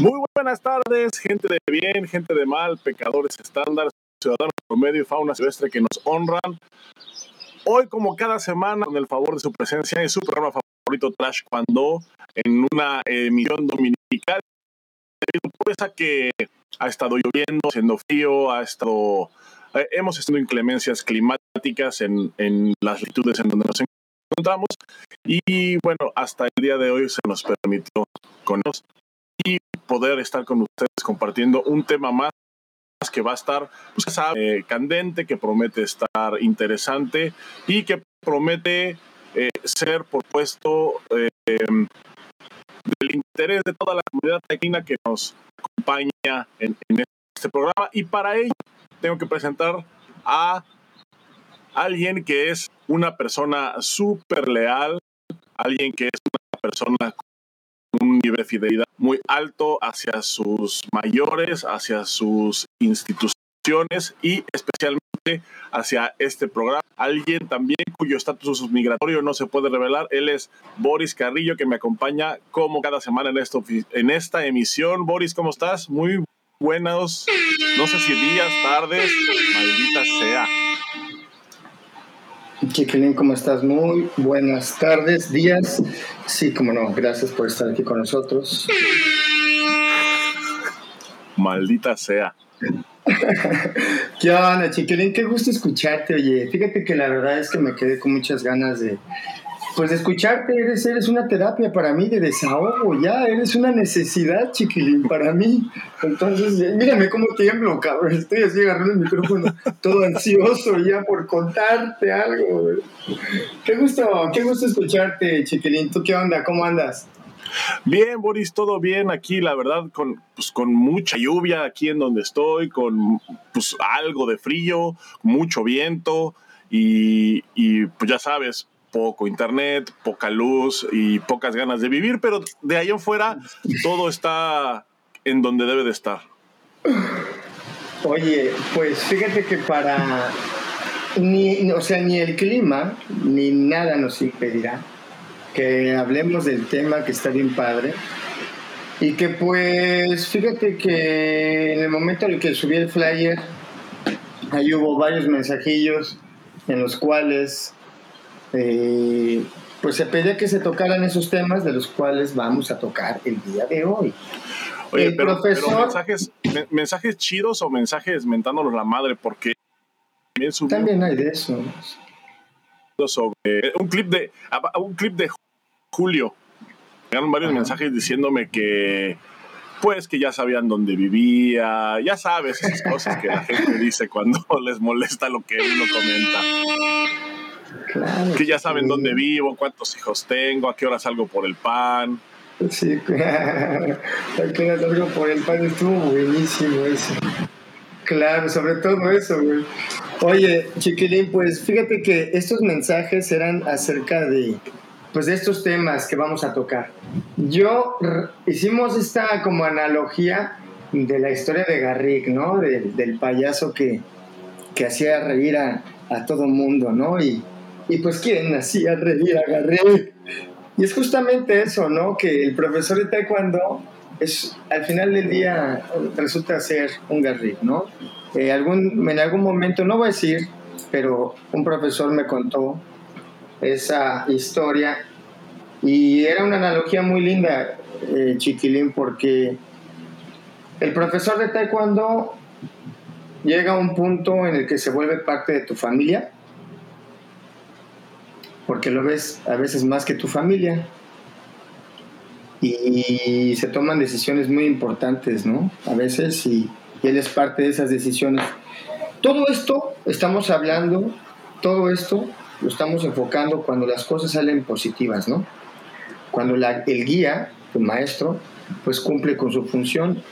Muy buenas tardes, gente de bien, gente de mal, pecadores estándar, ciudadanos promedio y fauna silvestre que nos honran. Hoy, como cada semana, con el favor de su presencia en su programa favorito Trash Cuando, en una emisión dominical, pues a que ha estado lloviendo, haciendo frío, ha estado, eh, hemos estado inclemencias climáticas en, en las latitudes en donde nos encontramos y bueno, hasta el día de hoy se nos permitió con nosotros y poder estar con ustedes compartiendo un tema más que va a estar pues, eh, candente, que promete estar interesante y que promete eh, ser propuesto eh, del interés de toda la comunidad taquina que nos acompaña en, en, este programa. Y para ello tengo que presentar a alguien que es una persona súper leal, alguien que es una persona un nivel de fidelidad muy alto hacia sus mayores, hacia sus instituciones y especialmente hacia este programa. Alguien también cuyo estatus migratorio no se puede revelar. Él es Boris Carrillo, que me acompaña como cada semana en, en esta emisión. Boris, ¿cómo estás? Muy buenos, no sé si días, tardes, maldita sea. Chiquilín, ¿cómo estás? Muy buenas tardes, días. Sí, como no, gracias por estar aquí con nosotros. Maldita sea. ¿Qué onda, Chiquilín? Qué gusto escucharte, oye. Fíjate que la verdad es que me quedé con muchas ganas de, pues escucharte, eres, eres una terapia para mí de desahogo, ya, eres una necesidad, chiquilín, para mí. Entonces, mírame cómo tiemblo, cabrón, estoy así agarrando el micrófono, todo ansioso ya por contarte algo. Qué gusto, qué gusto escucharte, chiquilín. ¿Tú qué onda? ¿Cómo andas? Bien, Boris, todo bien aquí, la verdad, con, pues, con mucha lluvia aquí en donde estoy, con pues, algo de frío, mucho viento y, y pues ya sabes, poco internet, poca luz y pocas ganas de vivir, pero de ahí en fuera todo está en donde debe de estar. Oye, pues fíjate que para ni, o sea, ni el clima ni nada nos impedirá que hablemos del tema que está bien padre. Y que pues fíjate que en el momento en el que subí el flyer, ahí hubo varios mensajillos en los cuales eh, pues se pedía que se tocaran esos temas de los cuales vamos a tocar el día de hoy. Oye, el pero, profesor, mensajes, mensajes chidos o mensajes mentándonos la madre, porque también, también hay de eso. Sobre un clip de un clip de Julio. Llegaron varios mensajes diciéndome que pues que ya sabían dónde vivía, ya sabes esas cosas que la gente dice cuando les molesta lo que uno comenta que ya saben dónde vivo, cuántos hijos tengo, a qué hora salgo por el pan. Sí, a qué hora salgo por el pan, estuvo buenísimo eso. Claro, sobre todo eso, güey. Oye, chiquilín, pues fíjate que estos mensajes eran acerca de, pues de estos temas que vamos a tocar. Yo hicimos esta como analogía de la historia de Garrick, ¿no? del payaso que, que hacía reír a, a todo mundo, ¿no? Y, y pues, ¿quién hacía reír a Garrick? Y es justamente eso, ¿no? Que el profesor de taekwondo es, al final del día resulta ser un Garrick, ¿no? Eh, algún, en algún momento, no voy a decir, pero un profesor me contó esa historia y era una analogía muy linda, eh, Chiquilín, porque el profesor de taekwondo llega a un punto en el que se vuelve parte de tu familia porque lo ves a veces más que tu familia. Y se toman decisiones muy importantes, ¿no? A veces, y, él es parte de esas decisiones. Todo esto estamos hablando, todo esto lo estamos enfocando cuando las cosas salen positivas, ¿no? Cuando el guía, el maestro, pues cumple con su función.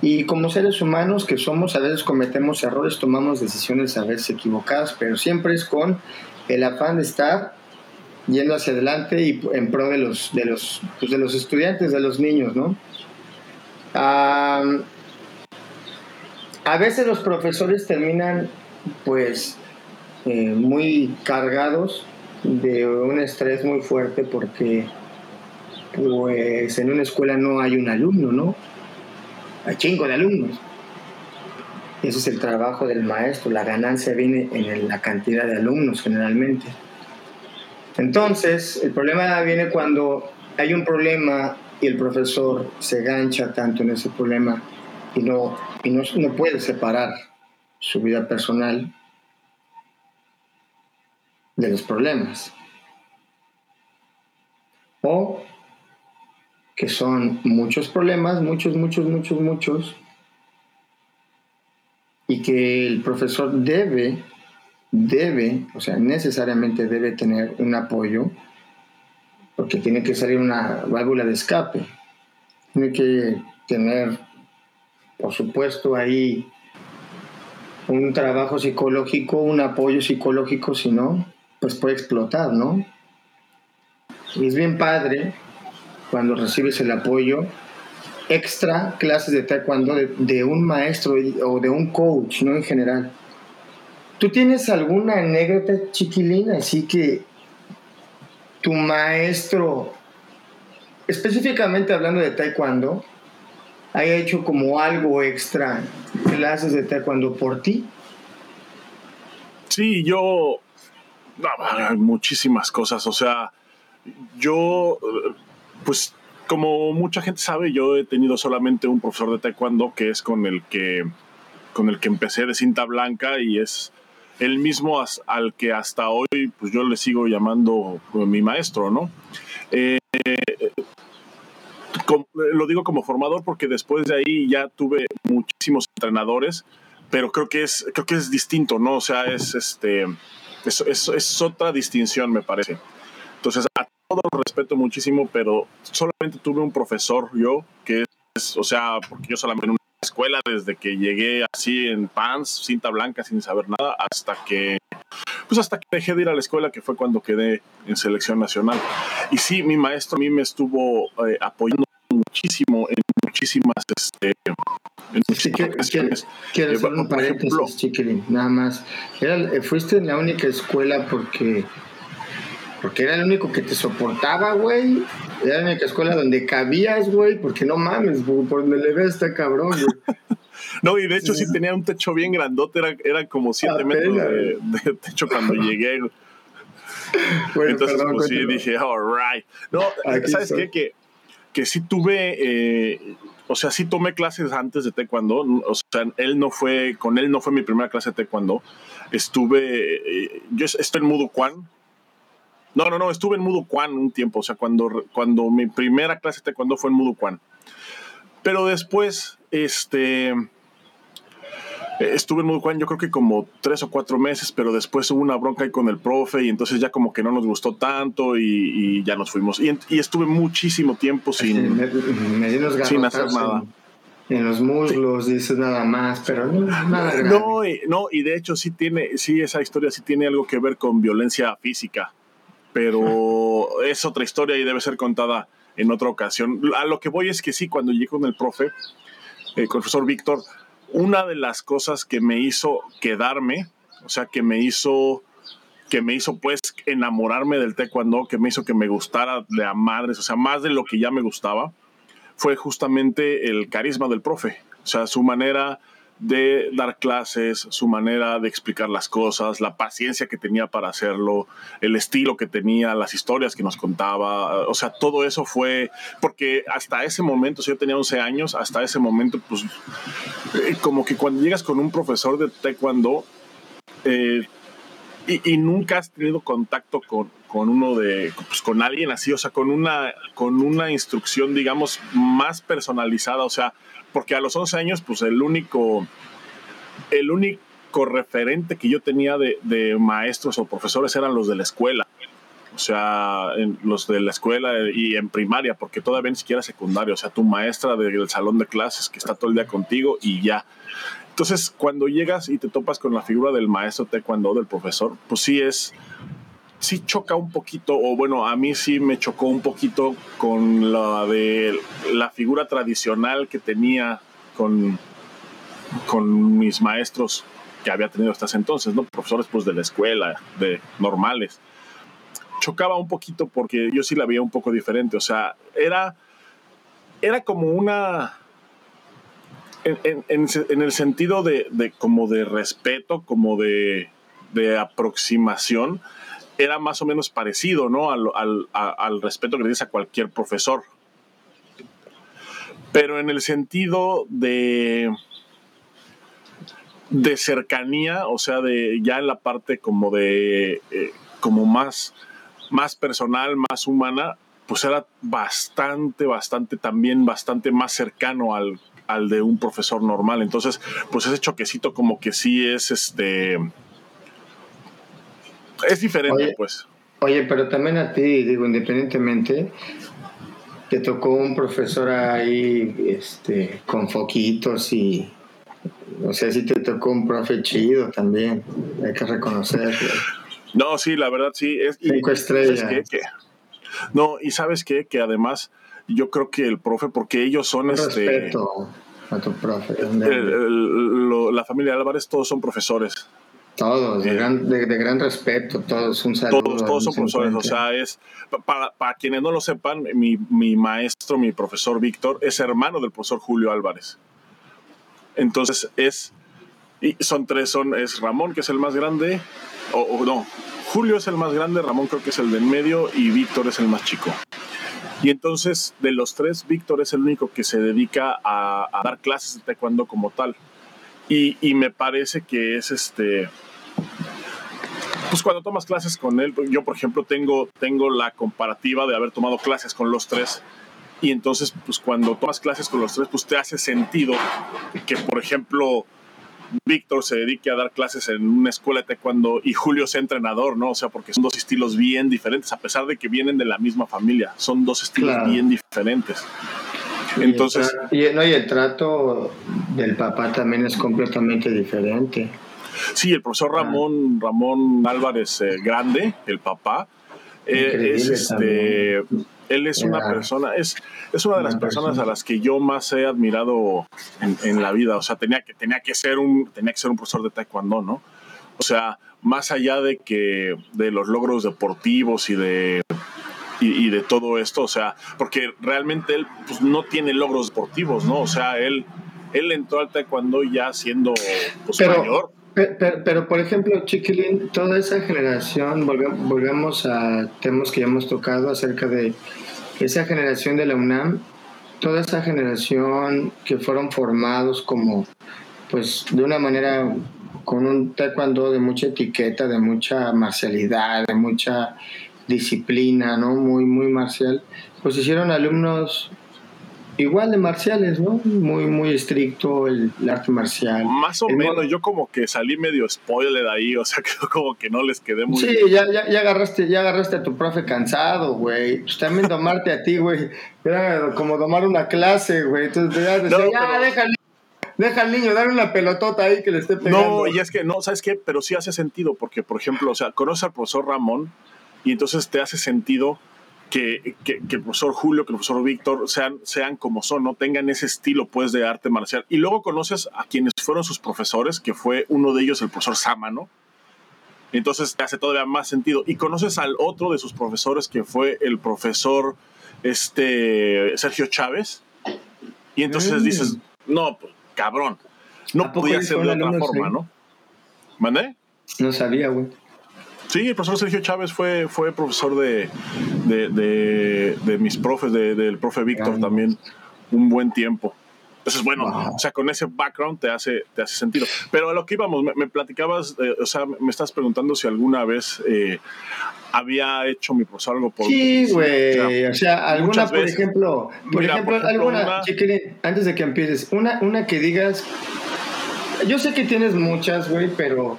Y como seres humanos que somos, a veces cometemos errores, tomamos decisiones a veces equivocadas, pero siempre es con el afán de estar yendo hacia adelante y en pro de los, de los, pues de los estudiantes, de los niños, ¿no? a veces los profesores terminan pues eh, muy cargados de un estrés muy fuerte porque pues en una escuela no hay un alumno, ¿no? hay chingo de alumnos. Ese es el trabajo del maestro, la ganancia viene en la cantidad de alumnos generalmente. Entonces, el problema viene cuando hay un problema y el profesor se gancha tanto en ese problema y no, y no, no puede separar su vida personal de los problemas. O que son muchos problemas, muchos, muchos, muchos, muchos, y que el profesor debe, debe, o sea, necesariamente debe tener un apoyo, porque tiene que salir una válvula de escape, tiene que tener, por supuesto, ahí un trabajo psicológico, un apoyo psicológico, si no, pues puede explotar, ¿no? Y es bien padre cuando recibes el apoyo extra clases de taekwondo de, un maestro o de un coach, no en general. ¿Tú tienes alguna anécdota chiquilina así que tu maestro, específicamente hablando de taekwondo, haya hecho como algo extra clases de taekwondo por ti? Sí, yo, muchísimas cosas, o sea, yo, pues como mucha gente sabe, yo he tenido solamente un profesor de taekwondo que es con el que, con el que empecé de cinta blanca y es el mismo al que hasta hoy pues yo le sigo llamando pues, mi maestro, ¿no? Eh, lo digo como formador porque después de ahí ya tuve muchísimos entrenadores, pero creo que es, creo que es distinto, ¿no? O sea, es, este, es, es, es otra distinción, me parece. Entonces, a todo respeto muchísimo, pero solamente tuve un profesor yo, que es, o sea, porque yo solamente en escuela desde que llegué así en pants, cinta blanca, sin saber nada, hasta que, pues hasta que dejé de ir a la escuela, que fue cuando quedé en selección nacional. Y sí, mi maestro a mí me estuvo eh, apoyando muchísimo en muchísimas este, en muchísimas quiero, hacer un paréntesis, chiquilín, nada más. Era, fuiste en la única escuela porque porque era el único que te soportaba, güey. Era la única escuela donde cabías, güey. Porque no mames, por donde le ves está cabrón, güey. no, y de hecho sí tenía un techo bien grandote. Era, era como 7 metros de, techo cuando llegué. Entonces, pues sí, dije, alright. No, ¿sabes qué? Que, que sí tuve, eh, o sea, sí tomé clases antes de taekwondo. O sea, él no fue, con él no fue mi primera clase de taekwondo. Estuve, eh, yo estoy en Mudo Kwan, no, no, no, estuve en Mudo Kwan un tiempo, o sea, cuando, cuando mi primera clase de taekwondo fue en Mudo Kwan. Pero después, este, estuve en Mudo Kwan yo creo que como tres o cuatro meses, pero después hubo una bronca ahí con el profe y entonces ya como que no nos gustó tanto y, ya nos fuimos. Y, estuve muchísimo tiempo sin, sin hacer nada. En, los muslos dices nada más, pero no, nada grave. No, no, y de hecho sí tiene, sí, esa historia sí tiene algo que ver con violencia física pero es otra historia y debe ser contada en otra ocasión. A lo que voy es que sí, cuando llegué con el profe, el profesor Víctor, una de las cosas que me hizo quedarme, o sea, que me hizo que me hizo pues enamorarme del taekwondo, que me hizo que me gustara de a madres, o sea, más de lo que ya me gustaba, fue justamente el carisma del profe, o sea, su manera de dar clases, su manera de explicar las cosas, la paciencia que tenía para hacerlo, el estilo que tenía, las historias que nos contaba, o sea, todo eso fue, porque hasta ese momento, si yo tenía 11 años, hasta ese momento, pues, eh, como que cuando llegas con un profesor de taekwondo eh, y, nunca has tenido contacto con, con uno de, pues, con alguien así, o sea, con una, con una instrucción, digamos, más personalizada, o sea, porque a los 11 años, pues el único, el único referente que yo tenía de, maestros o profesores eran los de la escuela. O sea, los de la escuela y en primaria, porque todavía ni siquiera secundaria. O sea, tu maestra del salón de clases que está todo el día contigo y ya. Entonces, cuando llegas y te topas con la figura del maestro taekwondo, del profesor, pues sí es, sí choca un poquito, o bueno, a mí sí me chocó un poquito con la de la figura tradicional que tenía con, con mis maestros que había tenido hasta ese entonces, ¿no? Profesores pues de la escuela, de normales. Chocaba un poquito porque yo sí la veía un poco diferente, o sea, era, era como una en, en, el sentido de, de, como de respeto, como de, de, aproximación, era más o menos parecido, ¿no? Al, al, al respeto que dices a cualquier profesor. Pero en el sentido de de cercanía, o sea, de ya en la parte como de eh, como más más personal, más humana, pues era bastante, bastante, también bastante más cercano al, al de un profesor normal. Entonces, pues ese choquecito como que sí es este... Es diferente, pues. Oye, pero también a ti, digo, independientemente, te tocó un profesor ahí este, con foquitos y... No sé si te tocó un profe chido también, hay que reconocerlo. No, sí, la verdad sí. Es, Cinco estrellas. No, y sabes qué, que además yo creo que el profe, porque ellos son este. Respeto a tu profe. la familia Álvarez, todos son profesores. Todos, de, eh, gran, de, gran, respeto, todos, un saludo. Todos, todos son profesores, o sea, es, para, para quienes no lo sepan, mi, mi, maestro, mi profesor Víctor, es hermano del profesor Julio Álvarez. Entonces es, y son tres, son, es Ramón, que es el más grande, o, no, Julio es el más grande, Ramón creo que es el del medio y Víctor es el más chico. Y entonces, de los tres, Víctor es el único que se dedica a, dar clases de taekwondo como tal. Y, y, me parece que es este. Pues cuando tomas clases con él, yo por ejemplo tengo, tengo la comparativa de haber tomado clases con los tres. Y entonces, pues cuando tomas clases con los tres, pues te hace sentido que, por ejemplo, Víctor se dedique a dar clases en una escuela de taekwondo y Julio sea entrenador, ¿no? O sea, porque son dos estilos bien diferentes, a pesar de que vienen de la misma familia, son dos estilos bien diferentes. Entonces. Y el, y el trato del papá también es completamente diferente. Sí, el profesor Ramón, Ramón Álvarez eh, Grande, el papá, eh, es este él es una persona, es, es una de las personas a las que yo más he admirado en, la vida. O sea, tenía que, tenía, que ser un, tenía que ser un profesor de taekwondo, ¿no? O sea, más allá de que de los logros deportivos y de y, de todo esto, o sea, porque realmente él pues, no tiene logros deportivos, ¿no? O sea, él, él entró al taekwondo ya siendo pues, mayor. Pero, pero, por ejemplo, Chiquilín, toda esa generación, volvemos a temas que ya hemos tocado acerca de esa generación de la UNAM, toda esa generación que fueron formados como, pues, de una manera con un taekwondo de mucha etiqueta, de mucha marcialidad, de mucha disciplina, ¿no? Muy, muy marcial, pues hicieron alumnos igual de marciales, ¿no? Muy, muy estricto el, arte marcial. Más o menos, yo como que salí medio spoiler ahí, o sea, que como que no les quedé muy Sí, ya, ya, ya, agarraste, ya agarraste a tu profe cansado, güey. Pues también domarte a ti, güey. Era como domar una clase, güey. Entonces ya decía, ya, deja al Deja al niño, dale una pelotota ahí que le esté pegando. No, y es que, no, ¿sabes qué? Pero sí hace sentido, porque, por ejemplo, o sea, conoces al profesor Ramón y entonces te hace sentido que, el profesor Julio, que el profesor Víctor sean, sean como son, ¿no? Tengan ese estilo, pues, de arte marcial. Y luego conoces a quienes fueron sus profesores, que fue uno de ellos el profesor Sama, ¿no? Entonces te hace todavía más sentido. Y conoces al otro de sus profesores, que fue el profesor este, Sergio Chávez. Y entonces mm. dices, no, pues, cabrón, no podía ser de otra forma, ¿no? ¿Mandé? No sabía, güey. Sí, el profesor Sergio Chávez fue, fue profesor de, de, mis profes, del profe Víctor también, un buen tiempo. Entonces, bueno, o sea, con ese background te hace, te hace sentido. Pero a lo que íbamos, me, platicabas, eh, o sea, me estás preguntando si alguna vez eh, había hecho mi profesor algo por Sí, güey. O sea, alguna, por ejemplo, por ejemplo, alguna, antes de que empieces, una, una que digas, yo sé que tienes muchas, güey, pero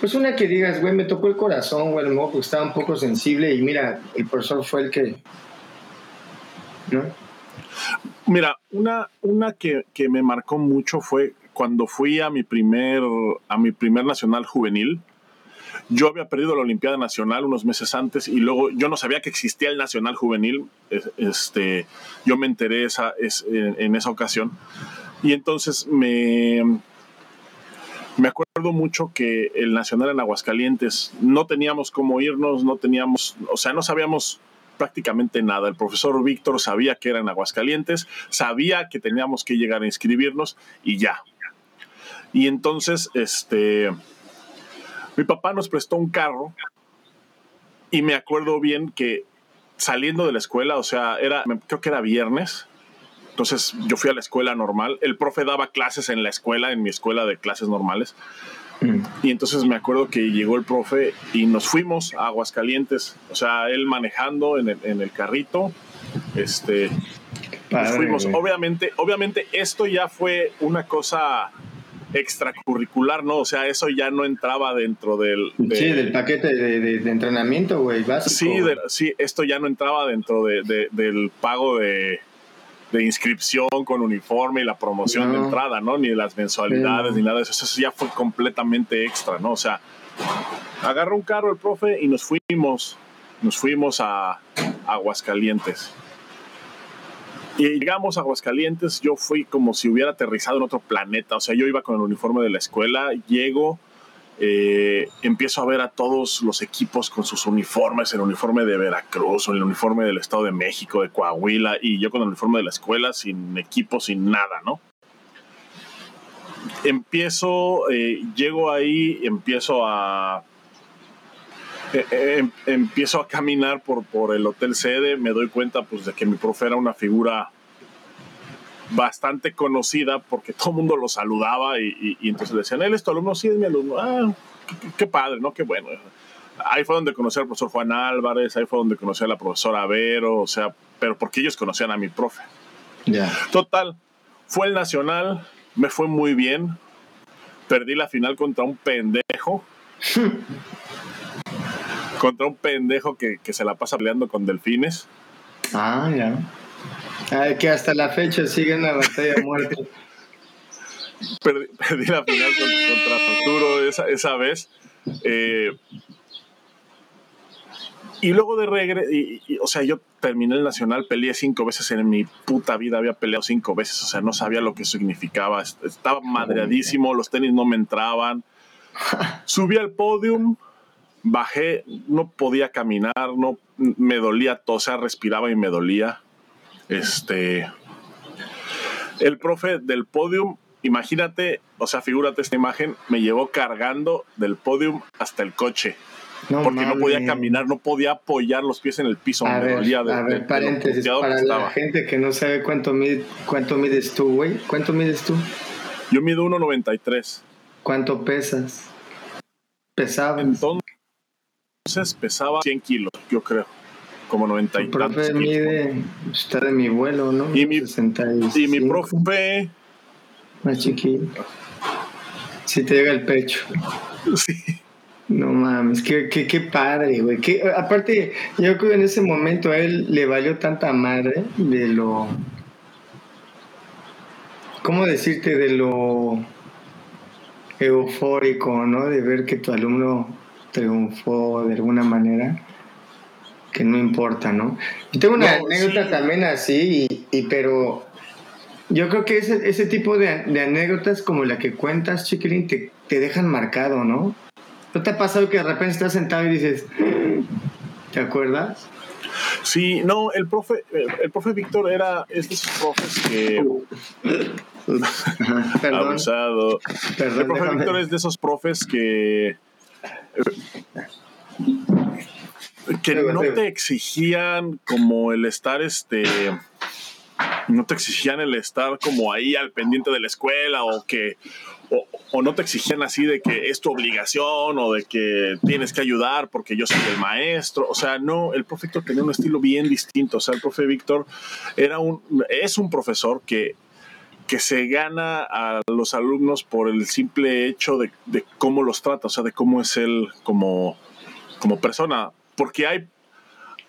pues una que digas, güey, me tocó el corazón, güey, modo porque estaba un poco sensible y mira, el profesor fue el que... ¿No? Mira, una, una que, me marcó mucho fue cuando fui a mi primer, a mi primer nacional juvenil. Yo había perdido la Olimpiada Nacional unos meses antes y luego yo no sabía que existía el Nacional Juvenil. Este, yo me enteré esa, en esa ocasión. Y entonces me, me acuerdo mucho que el Nacional en Aguascalientes no teníamos cómo irnos, no teníamos, o sea, no sabíamos prácticamente nada. El profesor Víctor sabía que era en Aguascalientes, sabía que teníamos que llegar a inscribirnos y ya. Y entonces, este, mi papá nos prestó un carro y me acuerdo bien que saliendo de la escuela, o sea, era, creo que era viernes, entonces yo fui a la escuela normal, el profe daba clases en la escuela, en mi escuela de clases normales, mm. y entonces me acuerdo que llegó el profe y nos fuimos a Aguascalientes, o sea, él manejando en el, carrito, este, nos fuimos. Obviamente, obviamente esto ya fue una cosa extracurricular, ¿no? O sea, eso ya no entraba dentro del... sí, del paquete de, entrenamiento, güey, básico. Sí, sí, esto ya no entraba dentro del pago de, inscripción con uniforme y la promoción de entrada, ¿no? Ni las mensualidades, ni nada de eso. Eso ya fue completamente extra, ¿no? O sea, agarró un carro el profe y nos fuimos, nos fuimos a Aguascalientes. Y llegamos a Aguascalientes, yo fui como si hubiera aterrizado en otro planeta, o sea, yo iba con el uniforme de la escuela, llego, eh, empiezo a ver a todos los equipos con sus uniformes, el uniforme de Veracruz, el uniforme del Estado de México, de Coahuila, y yo con el uniforme de la escuela, sin equipo, sin nada, ¿no? Empiezo, eh, llego ahí, empiezo a eh, em, empiezo a caminar por, por el hotel sede, me doy cuenta pues de que mi profe era una figura bastante conocida porque todo el mundo lo saludaba y, entonces le decían, él es tu alumno, sí es mi alumno, ah, qué, padre, ¿no? Qué bueno. Ahí fue donde conocí al profesor Juan Álvarez, ahí fue donde conocí a la profesora Vero, o sea, pero porque ellos conocían a mi profe. Ya. Total, fue el nacional, me fue muy bien, perdí la final contra un pendejo. contra un pendejo que, se la pasa peleando con delfines. Ah, ya. Que hasta la fecha sigue en la batalla muerta. perdí, la final contra, Arturo esa, esa vez. Eh, y luego de regreso, o sea, yo terminé el nacional, peleé cinco veces en mi puta vida, había peleado cinco veces, o sea, no sabía lo que significaba, estaba madreadísimo, los tenis no me entraban. Subí al podium, bajé, no podía caminar, no me dolía todo, o sea, respiraba y me dolía. Este, el profe del podium, imagínate, o sea, figúrate esta imagen, me llevó cargando del podium hasta el coche. porque no podía caminar, no podía apoyar los pies en el piso. A ver, dolía a ver, paréntesis, para la gente que no sabe cuánto, cuánto mides tú, güey. ¿Cuánto mides tú? Yo mido 1,93. ¿Cuánto pesas? Pesaba. Entonces, entonces pesaba 100 kilos, yo creo. Como 90 y profe mide, está de mi vuelo, ¿no? Y mi, y mi profe. Más chiquito. Si te llega el pecho. Sí. No mames, qué, qué, qué padre, güey. aparte, yo creo que en ese momento a él le valió tanta madre de lo. ¿Cómo decirte? De lo eufórico, ¿no? De ver que tu alumno triunfó de alguna manera, que no importa, ¿no? Yo tengo una anécdota también así, y, pero yo creo que ese, ese tipo de, anécdotas como la que cuentas, Chiquilín, te, te dejan marcado, ¿no? ¿No te ha pasado que de repente estás sentado y dices, ¿te acuerdas? Sí, no, el profe, el, profe Víctor era es de esos profes que. Perdón. Abusado. el profe Víctor es de esos profes que que no te exigían como el estar este no te exigían el estar como ahí al pendiente de la escuela o que o, no te exigían así de que es tu obligación o de que tienes que ayudar porque yo soy el maestro. O sea, no, el profe Víctor tenía un estilo bien distinto. O sea, el profe Víctor era un, es un profesor que que se gana a los alumnos por el simple hecho de, cómo los trata, o sea, de cómo es él como, como persona. Porque hay,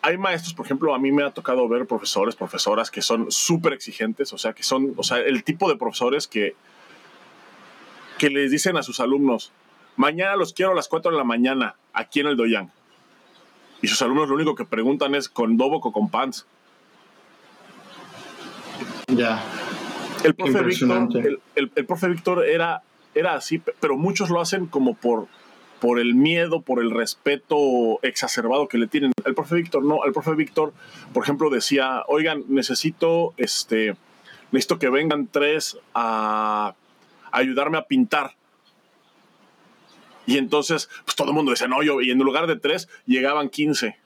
hay maestros, por ejemplo, a mí me ha tocado ver profesores, profesoras que son súper exigentes, o sea, que son, o sea, el tipo de profesores que, que les dicen a sus alumnos, mañana los quiero a las 4 de la mañana, aquí en el Doyang. Y sus alumnos lo único que preguntan es, ¿con dobo o con pants? Ya. El profe, Víctor, el, profe Víctor era, era así, pero muchos lo hacen como por, por el miedo, por el respeto exacerbado que le tienen. El profe Víctor, no, el profe Víctor, por ejemplo, decía, oigan, necesito, este, necesito que vengan tres a, ayudarme a pintar. Y entonces, pues todo el mundo decía, no, yo, y en lugar de tres, llegaban 15.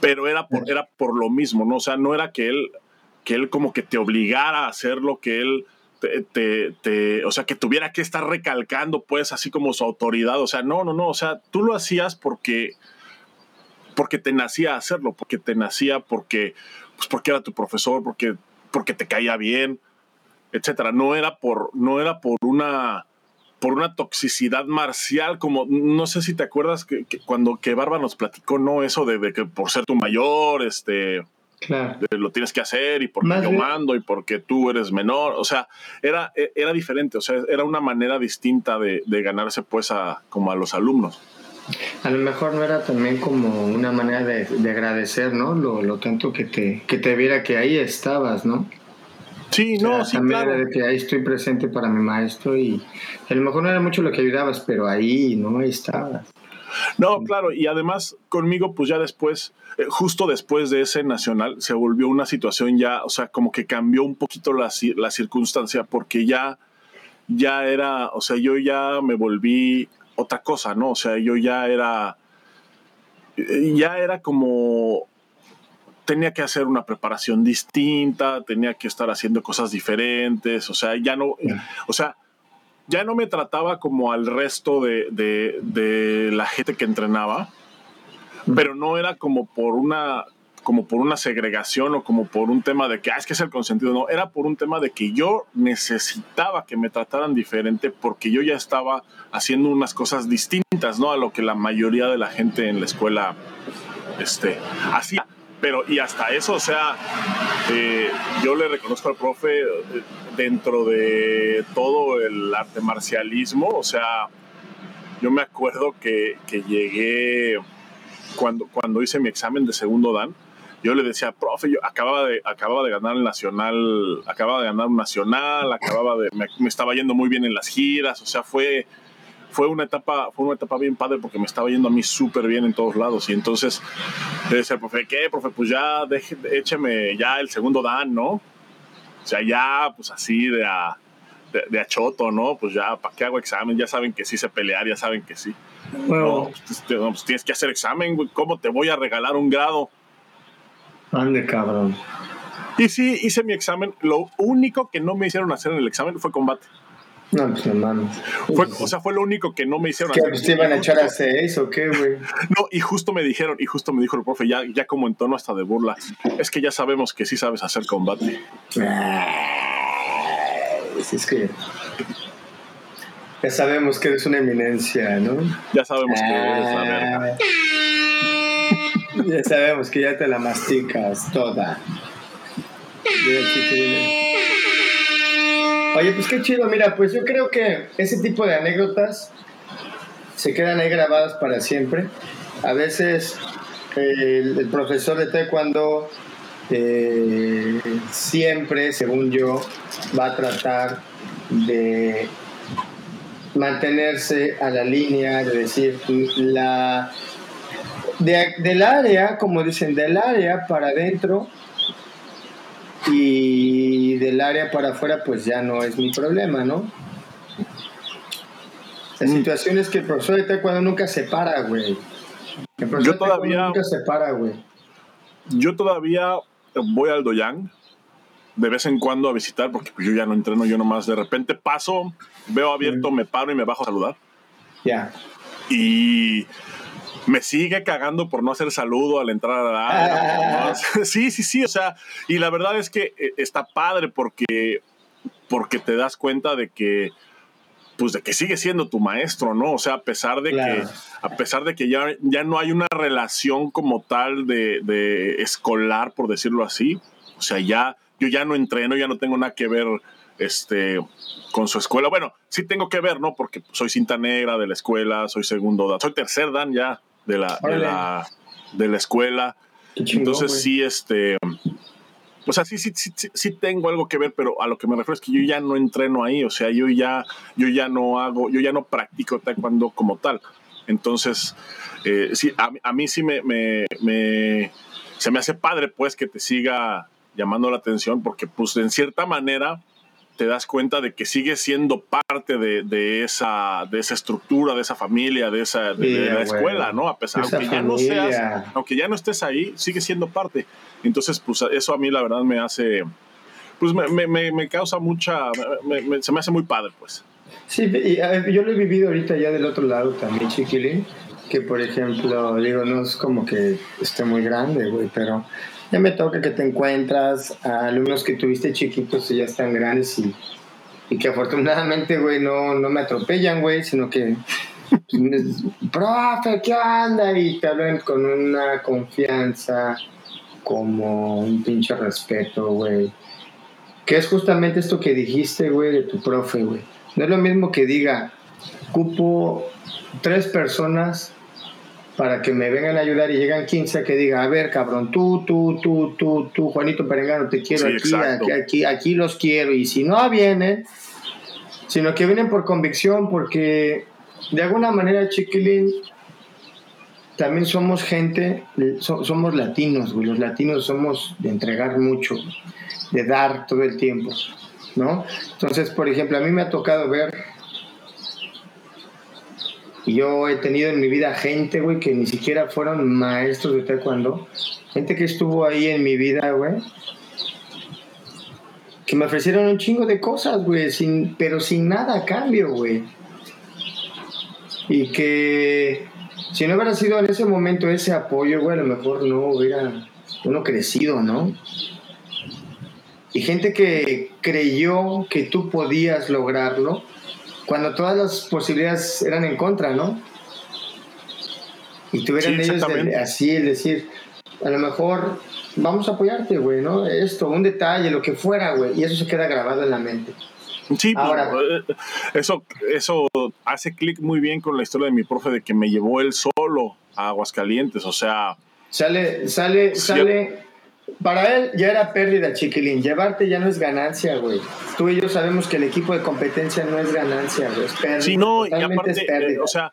Pero era por, era por lo mismo, ¿no? O sea, no era que él, que él como que te obligara a hacer lo que él te, o sea, que tuviera que estar recalcando, pues, así como su autoridad. O sea, no, no, no. O sea, tú lo hacías porque, porque te nacía hacerlo, porque te nacía, porque, pues, porque era tu profesor, porque, porque te caía bien, etcétera. No era por, no era por una, por una toxicidad marcial, como no sé si te acuerdas que, cuando que Barba nos platicó, no, eso de, que por ser tu mayor, este, Claro. Lo tienes que hacer y porque yo mando y porque tú eres menor. O sea, era, e, era diferente. O sea, era una manera distinta de, ganarse pues a, como a los alumnos. A lo mejor no era también como una manera de, agradecer, ¿no? Lo, tanto que te, que te viera que ahí estabas, ¿no? Sí, no, sí, claro. de que ahí estoy presente para mi maestro y a lo mejor no era mucho lo que ayudabas, pero ahí, ¿no? Ahí estabas. No, claro, y además conmigo, pues ya después, eh, justo después de ese nacional, se volvió una situación ya, o sea, como que cambió un poquito la, la circunstancia, porque ya, ya era, o sea, yo ya me volví otra cosa, ¿no? O sea, yo ya era, eh, ya era como, tenía que hacer una preparación distinta, tenía que estar haciendo cosas diferentes, o sea, ya no, o sea, ya no me trataba como al resto de, la gente que entrenaba, pero no era como por una como por una segregación o como por un tema de que ah, es que es el consentido, no, era por un tema de que yo necesitaba que me trataran diferente porque yo ya estaba haciendo unas cosas distintas, ¿no? A lo que la mayoría de la gente en la escuela este, hacía. Pero, y hasta eso, o sea, eh, yo le reconozco al profe eh, dentro de todo el arte marcialismo, o sea, yo me acuerdo que, que llegué cuando, cuando hice mi examen de segundo dan, yo le decía, profe, yo acababa de, acababa de ganar el nacional, acababa de ganar un nacional, acababa de, me, me estaba yendo muy bien en las giras, o sea, fue, fue una etapa, fue una etapa bien padre porque me estaba yendo a mí súper bien en todos lados. Y entonces le decía profe, ¿qué, profe? Pues ya deje, écheme ya el segundo dan, ¿no? O sea, ya, pues así de a, de, achoto, ¿no? Pues ya, ¿para qué hago examen? Ya saben que sí sé pelear, ya saben que sí. No, pues, pues, tienes que hacer examen, güey. ¿Cómo te voy a regalar un grado? Ande, cabrón. Y sí, hice mi examen. Lo único que no me hicieron hacer en el examen fue combate. No, pues hermano. Fue, o sea, fue lo único que no me hicieron ¿Que hacer. ¿Te iban a echar a seis o qué, güey? No, y justo me dijeron, y justo me dijo el profe, ya, ya como en tono hasta de burla, es que ya sabemos que sí sabes hacer combate. es que ya sabemos que eres una eminencia, ¿no? Ya sabemos que eres la verga. Ya sabemos que ya te la masticas toda. Oye, pues qué chido, mira, pues yo creo que ese tipo de anécdotas se quedan ahí grabadas para siempre. A veces el, profesor de taekwondo eh, siempre, según yo, va a tratar de mantenerse a la línea, de decir, la, del área, como dicen, del área para adentro y del área para afuera pues ya no es mi problema, ¿no? La mm. situación es que el profesor de taekwondo nunca se para, güey. El profesor yo todavía, nunca se para, güey. Yo todavía voy al Doyang de vez en cuando a visitar porque yo ya no entreno, yo nomás de repente paso, veo abierto, mm. me paro y me bajo a saludar. Ya. Y me sigue cagando por no hacer saludo al entrar a la Sí, sí, sí, o sea, y la verdad es que eh, está padre porque, porque te das cuenta de que pues de que sigue siendo tu maestro, ¿no? O sea, a pesar de que, a pesar de que ya, ya no hay una relación como tal de, de, escolar, por decirlo así. O sea, ya, yo ya no entreno, ya no tengo nada que ver este, con su escuela. Bueno, sí tengo que ver, ¿no? Porque soy cinta negra de la escuela, soy segundo dan, soy tercer dan ya de la, de la, de la escuela. Entonces sí, este, o sea, sí, sí, sí, sí, tengo algo que ver, pero a lo que me refiero es que yo ya no entreno ahí, o sea, yo ya, yo ya no hago, yo ya no practico taekwondo como tal. Entonces, eh, sí, a, mí sí me, me, me, se me hace padre, pues, que te siga llamando la atención, porque, pues, en cierta manera, te das cuenta de que sigues siendo parte de, de, esa, de esa estructura, de esa familia, de esa de, la escuela, ¿no? A pesar, aunque ya no seas, aunque ya no estés ahí, sigues siendo parte. Entonces, pues eso a mí la verdad me hace, pues me, me, me causa mucha, se me hace muy padre, pues. Sí, yo lo he vivido ahorita ya del otro lado también, Chiquilín, que por ejemplo, digo, no es como que esté muy grande, güey, pero ya me toca que te encuentras a alumnos que tuviste chiquitos y ya están grandes y, y que afortunadamente, güey, no, no me atropellan, güey, sino que, pues, profe, ¿qué onda? Y te hablan con una confianza, como un pinche respeto, güey. Que es justamente esto que dijiste, güey, de tu profe, güey. No es lo mismo que diga, cupo tres personas para que me vengan a ayudar y llegan 15 que diga, a ver, cabrón, tú, tú, tú, tú, tú, Juanito Perengano, te quiero aquí, aquí, aquí, aquí los quiero. Y si no vienen, sino que vienen por convicción, porque de alguna manera, chiquilín, también somos gente, somos latinos, güey. Los latinos somos de entregar mucho, de dar todo el tiempo, ¿no? Entonces, por ejemplo, a mí me ha tocado ver yo he tenido en mi vida gente, güey, que ni siquiera fueron maestros de taekwondo. Gente que estuvo ahí en mi vida, güey. Que me ofrecieron un chingo de cosas, güey, sin, pero sin nada a cambio, güey. Y que si no hubiera sido en ese momento ese apoyo, güey, a lo mejor no hubiera uno crecido, ¿no? Y gente que creyó que tú podías lograrlo cuando todas las posibilidades eran en contra, ¿no? Y tuvieran ellos así el decir, a lo mejor vamos a apoyarte, güey, ¿no? Esto, un detalle, lo que fuera, güey, y eso se queda grabado en la mente. Sí, pues, Ahora, eh, eso, eso hace clic muy bien con la historia de mi profe de que me llevó él solo a Aguascalientes, o sea... Sale, sale, sale para él ya era pérdida, chiquilín. Llevarte ya no es ganancia, güey. Tú y yo sabemos que el equipo de competencia no es ganancia, güey. Es pérdida. Sí, no, y aparte, eh, o sea,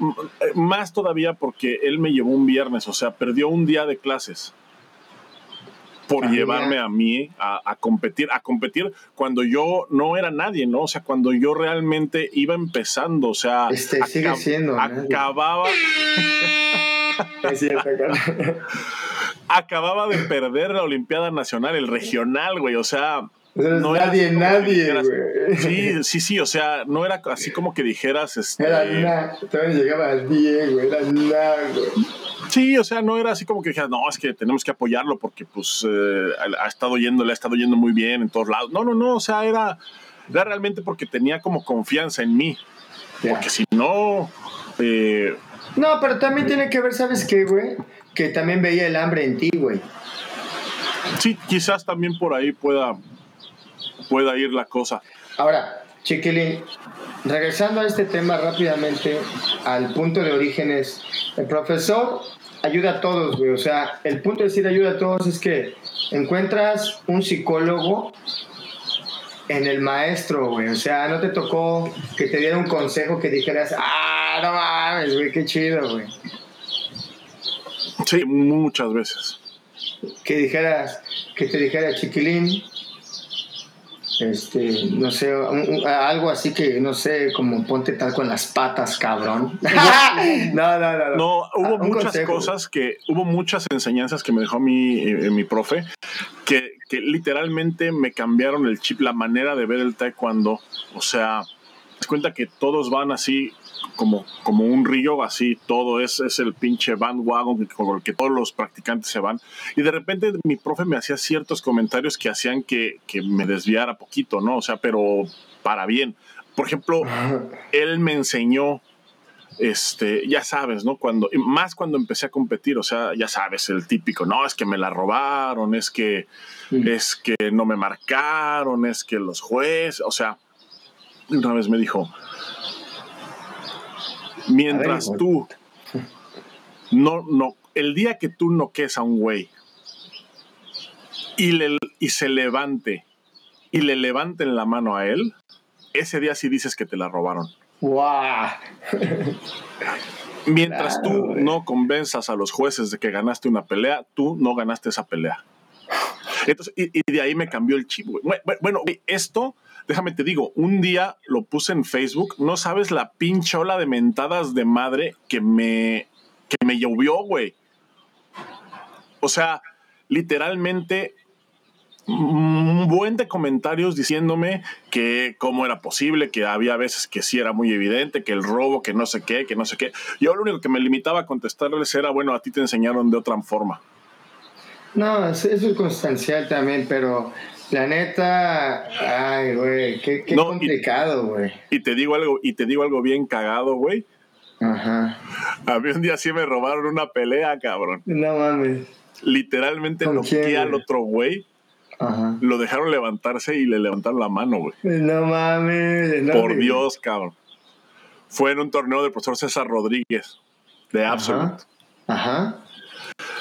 eh, más todavía porque él me llevó un viernes, o sea, perdió un día de clases por llevarme a mí a, competir, a competir cuando yo no era nadie, ¿no? O sea, cuando yo realmente iba empezando, o sea, este, sigue siendo, acababa. es cierto, acababa de perder la Olimpiada Nacional, el regional, güey. O sea, no nadie, nadie. Sí, sí, sí, o sea, no era así como que dijeras. Este, era nada, todavía llegaba al 10, güey, era nada, güey. Sí, o sea, no era así como que dijeras, no, es que tenemos que apoyarlo porque, pues, eh, ha estado yendo, le ha estado yendo muy bien en todos lados. No, no, no, o sea, era, era realmente porque tenía como confianza en mí. Porque si no. Eh, no, pero también tiene que ver, ¿sabes qué, güey? que también veía el hambre en ti, güey. Sí, quizás también por ahí pueda, pueda ir la cosa. Ahora, Chiquilín, regresando a este tema rápidamente, al punto de orígenes, el profesor ayuda a todos, güey. O sea, el punto de decir ayuda a todos es que encuentras un psicólogo en el maestro, güey. O sea, no te tocó que te diera un consejo que dijeras, ah, no mames, güey, qué chido, güey. Sí, muchas veces. Que dijeras, que te dijera chiquilín, este, no sé, algo así que, no sé, como ponte tal con las patas, cabrón. no, no, no, no. hubo ah, muchas cosas que, hubo muchas enseñanzas que me dejó mi, eh, mi profe, que, que literalmente me cambiaron el chip, la manera de ver el taekwondo. O sea, te cuenta que todos van así como, como un río, así todo es, es el pinche bandwagon con el que todos los practicantes se van. Y de repente mi profe me hacía ciertos comentarios que hacían que, que me desviara poquito, ¿no? O sea, pero para bien. Por ejemplo, él me enseñó este, ya sabes, ¿no? Cuando, más cuando empecé a competir, o sea, ya sabes, el típico, no, es que me la robaron, es que, es que no me marcaron, es que los jueces, o sea, una vez me dijo, Mientras tú no, no, el día que tú noques a un güey y, le, y se levante y le levanten la mano a él, ese día sí dices que te la robaron. ¡Wow! Mientras tú no convenzas a los jueces de que ganaste una pelea, tú no ganaste esa pelea. Entonces, y, de ahí me cambió el chip, güey. Bueno, esto, déjame te digo, un día lo puse en Facebook, no sabes la pinchola de mentadas de madre que me, que me llovió, güey. O sea, literalmente un buen de comentarios diciéndome que cómo era posible, que había veces que sí era muy evidente, que el robo, que no sé qué, que no sé qué. Yo lo único que me limitaba a contestarles era, bueno, a ti te enseñaron de otra forma. No, es constancial también, pero la neta, ay, güey, qué, complicado, güey. Y, te digo algo, y te digo algo bien cagado, güey. Ajá. A mí un día sí me robaron una pelea, cabrón. No mames. Literalmente noqué al otro güey lo dejaron levantarse y le levantaron la mano, güey. No mames. Por Dios, cabrón. Fue en un torneo del profesor César Rodríguez, de Absolute. Ajá.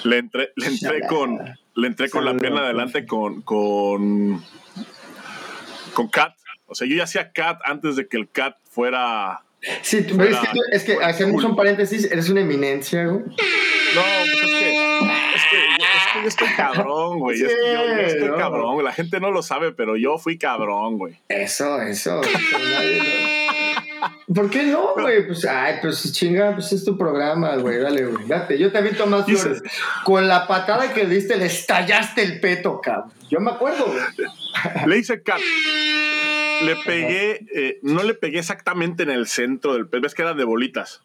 Le entré, le entré con, le entré con la pierna adelante con, con, con Cat. O sea, yo ya hacía Cat antes de que el Cat fuera. Sí, es que, hacemos un paréntesis, eres una eminencia, güey. No, pues es que, es que yo estoy cabrón, güey. yo, estoy cabrón. La gente no lo sabe, pero yo fui cabrón, güey. Eso, eso. ¿Por qué no, güey? Pues, ay, pues chinga, pues es tu programa, güey. Dale, güey. Date. Yo te vi más flores. Con la patada que diste, le estallaste el peto, cabrón. Yo me acuerdo, güey. Le hice cap le pegué, eh, no le pegué exactamente en el centro del peto, ves que eran de bolitas.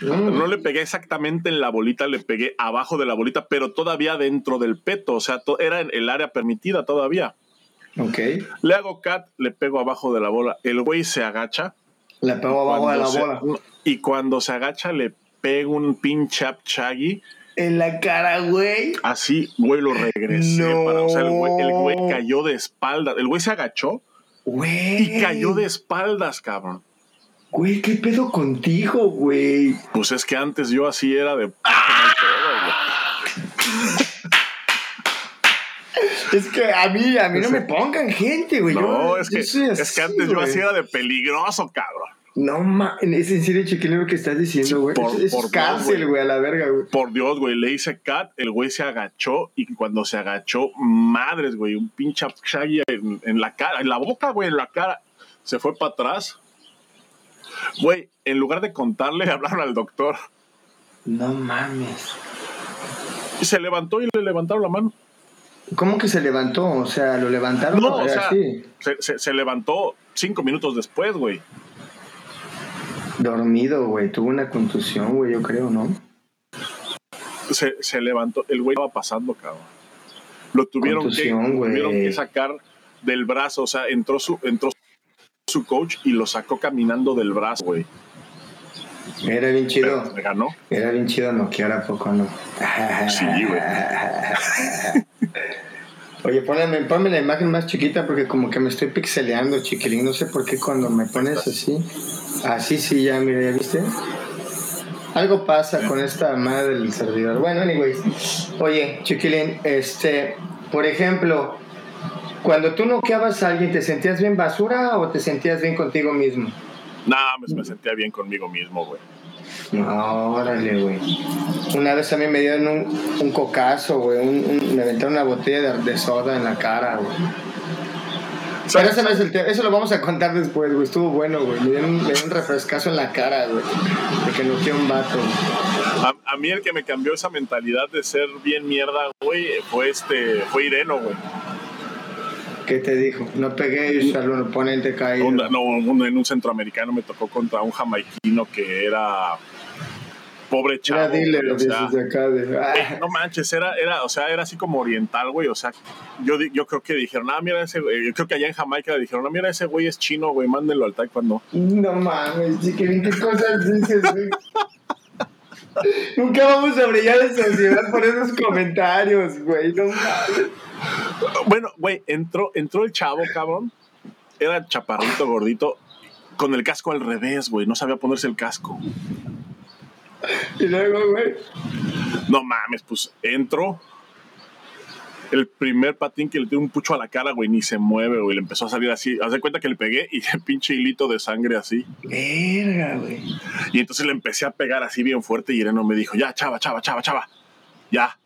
No le pegué exactamente en la bolita, le pegué abajo de la bolita, pero todavía dentro del peto, o sea, era en el área permitida todavía. Ok. Le hago cat, le pego abajo de la bola, el güey se agacha. Le pego abajo de la bola. Y cuando se agacha, le pego un pinche chaggy en la cara, güey. Así, güey, lo regresé. o sea, el güey, el güey, cayó de espalda. El güey se agachó y cayó de espaldas, cabrón. Güey, ¿qué pedo contigo, güey? Pues es que antes yo así era de... es que a mí, a mí no me pongan gente, güey. No, es, que, es que antes yo así era de peligroso, cabrón. No mames, es en serio chiquilero que estás diciendo, güey. es, cárcel, güey, a la verga, güey. Por Dios, güey, le hice cat, el güey se agachó y cuando se agachó, madres, güey, un pinche shaggy en, la cara, en la boca, güey, en la cara. Se fue para atrás. Güey, en lugar de contarle, hablaron al doctor. No mames. Se levantó y le levantaron la mano. ¿Cómo que se levantó? O sea, lo levantaron. No, o sea, se, se levantó cinco minutos después, güey. Dormido, güey. Tuvo una contusión, güey, yo creo, ¿no? Se, se levantó, el güey estaba pasando, cabrón. Lo tuvieron que, tuvieron que sacar del brazo, o sea, entró su, entró su coach y lo sacó caminando del brazo, güey. Era bien chido. ¿Me ganó? Era bien chido no, que ahora poco no. Sí, güey. Oye, ponme, ponme, la imagen más chiquita porque como que me estoy pixeleando, chiquilín. No sé por qué cuando me pones así. Así sí, ya, mira, ¿ya viste? Algo pasa con esta madre del servidor. Bueno, anyways. Oye, chiquilín, este, por ejemplo, cuando tú noqueabas a alguien, ¿te sentías bien basura o te sentías bien contigo mismo? No, pues me sentía bien conmigo mismo, güey. Órale, güey. Una vez a mí me dieron un, un cocazo, güey. Un, me aventaron una botella de, soda en la cara, güey. Pero ese no es el tema. Eso lo vamos a contar después, güey. Estuvo bueno, güey. Me dieron, un refrescazo en la cara, güey. De que no quiero un vato. A, a, mí el que me cambió esa mentalidad de ser bien mierda, güey, fue este, fue Ireno, güey. ¿Qué te dijo? No pegué y al oponente caído. no, en un centroamericano me tocó contra un jamaiquino que era pobre chavo. Era o sea, acá de, ah. No manches, era, era, o sea, era así como oriental, güey. O sea, yo, yo creo que dijeron, ah, mira ese güey. Yo creo que allá en Jamaica dijeron, ah, mira ese güey es chino, güey, mándenlo al taekwondo. No mames, ¿qué, qué cosas dices, güey? Nunca vamos a brillar en sociedad por esos comentarios, güey. No mames. Bueno, güey, entró, entró el chavo, cabrón. Era chaparrito, gordito, con el casco al revés, güey. No sabía ponerse el casco. Y luego, güey. No mames, pues entro. el primer patín que le dio un pucho a la cara, güey, ni se mueve, güey. Le empezó a salir así. Haz de cuenta que le pegué y el pinche hilito de sangre así. Verga, güey. Y entonces le empecé a pegar así bien fuerte y Irene me dijo, ya, chava, chava, chava, chava. Ya,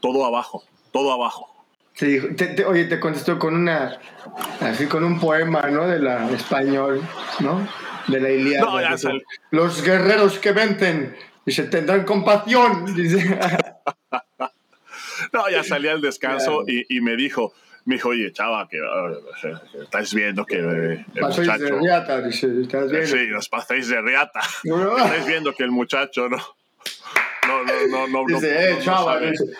todo abajo, todo abajo. Te dijo, te- te- oye, te contestó con una, así con un poema, ¿no? De la español, ¿no? De la Ilíada. No, ya Los guerreros que vencen, dice, tendrán compasión, dice. No, ya salí al descanso y, y me dijo, me dijo, oye, chava, que estás viendo que eh, el Pasáis de riata, dice, ¿estás bien? Sí, nos pasáis de riata. No. Estáis viendo que el muchacho no... No, no, no, no. Dice, no, eh, no chava, sabe dice, que-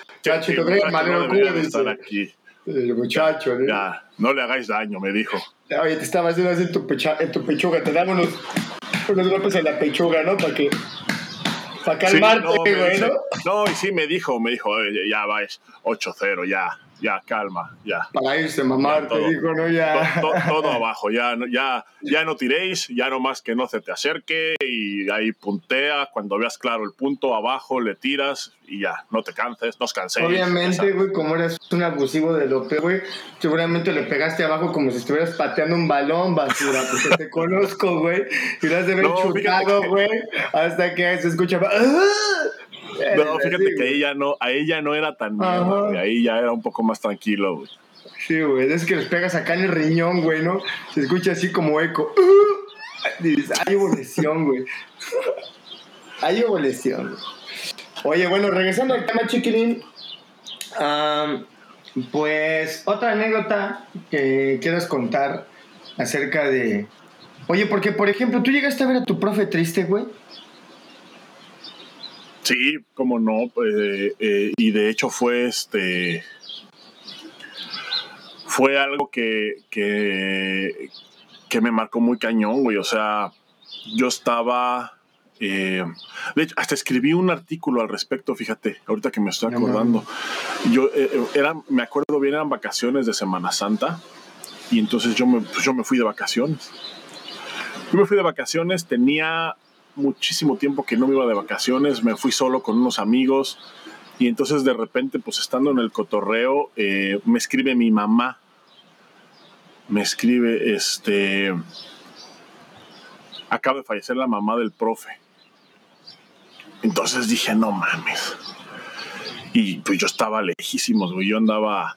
no no debería culo, de estar aquí. El muchacho, ¿no? Ya, no le hagáis daño, me dijo. Oye, te estaba haciendo así en tu, pecha- en tu pechuga, te damos unos, unos golpes en la pechuga, ¿no? Para que. Para Sí, calmarte, no, me güey, ¿no? no, y sí me dijo, me dijo, "Oye, ya vais 8-0, ya, ya, calma, ya. Para irse, mamá, te todo. dijo, ¿no? Ya. To- to- todo abajo, ya, no- ya, ya no tiréis, ya no más que no se te acerque y ahí puntea, cuando veas claro el punto, abajo le tiras y ya, no te canses, no os canséis. Obviamente, güey, como eres un abusivo de López, güey, seguramente le pegaste abajo como si estuvieras pateando un balón, basura, porque te conozco, güey, y lo has de haber No, chutado, güey, hasta que se escucha. ¡Ah! No, fíjate Sí, que güey. ahí ya no, ahí ya no era tan miedo, güey, ahí ya era un poco más tranquilo, güey. Sí, güey, es que les pegas acá en el riñón, güey, ¿no? Se escucha así como eco. Dices, hay evolución, güey. Hay evolución. güey. Oye, bueno, regresando al tema, chiquilín. pues, otra anécdota que quieras contar acerca de. Oye, porque, por ejemplo, tú llegaste a ver a tu profe triste, güey. Sí, como no, eh, eh, y de hecho fue este. Fue algo que, que, que me marcó muy cañón, güey. O sea, yo estaba. eh, de hecho, hasta escribí un artículo al respecto, fíjate, ahorita que me estoy acordando. Yo eh, eh, era, me acuerdo bien, eran vacaciones de Semana Santa, y entonces yo me, pues yo me fui de vacaciones. Yo me fui de vacaciones, tenía muchísimo tiempo que no me iba de vacaciones, me fui solo con unos amigos y entonces de repente, pues estando en el cotorreo, eh, me escribe mi mamá, me escribe, este, acaba de fallecer la mamá del profe. Entonces dije, no mames. Y pues yo estaba lejísimos, güey, yo andaba...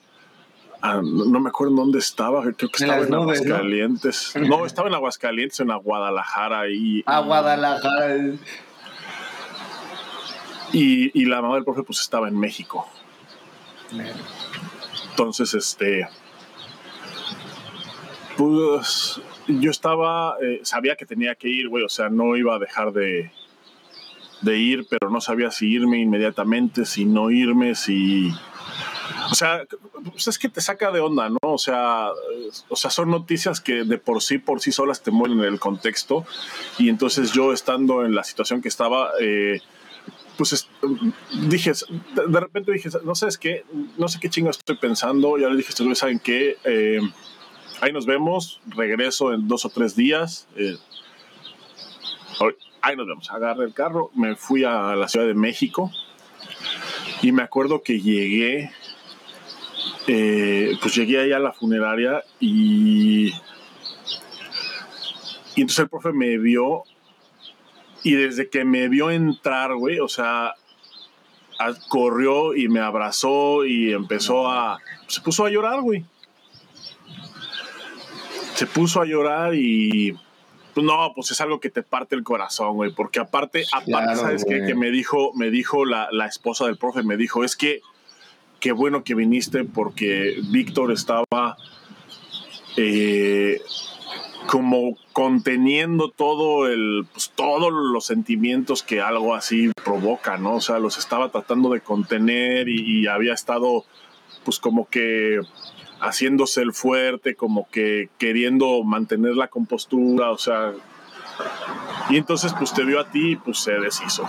ah, no, no me acuerdo en dónde estaba, creo que estaba en. Aguascalientes. ¿no? estaba en Aguascalientes, en Guadalajara y, A Guadalajara. y, y la mamá del profe pues estaba en México. Entonces, este, pues yo estaba, eh, sabía que tenía que ir, güey, o sea, no iba a dejar de, de ir, pero no sabía si irme inmediatamente, si no irme, si... O sea, pues es que te saca de onda, ¿no? O sea, o sea, son noticias que de por sí, por sí solas te mueven en el contexto. Y entonces yo estando en la situación que estaba, eh, pues es- dije, de, repente dije, no sé, es que, no sé qué chingo estoy pensando. Ya le dije, ustedes saben qué, Eh, ahí nos vemos, regreso en dos o tres días. eh, ahí nos vemos. Agarré el carro, me fui a la Ciudad de México y me acuerdo que llegué, eh, pues llegué ahí a la funeraria y, y entonces el profe me vio y desde que me vio entrar, güey, o sea, a- corrió y me abrazó y empezó a, se puso a llorar, güey. Se puso a llorar y pues no, pues es algo que te parte el corazón, güey, porque aparte, aparte, Claro, ¿sabes qué? Que me dijo, me dijo la, la esposa del profe, me dijo, es que qué bueno que viniste porque Víctor estaba eh, como conteniendo todo el, pues, todos los sentimientos que algo así provoca, ¿no? O sea, los estaba tratando de contener y, y había estado, pues como que haciéndose el fuerte, como que queriendo mantener la compostura, o sea, y entonces pues te vio a ti y pues se deshizo.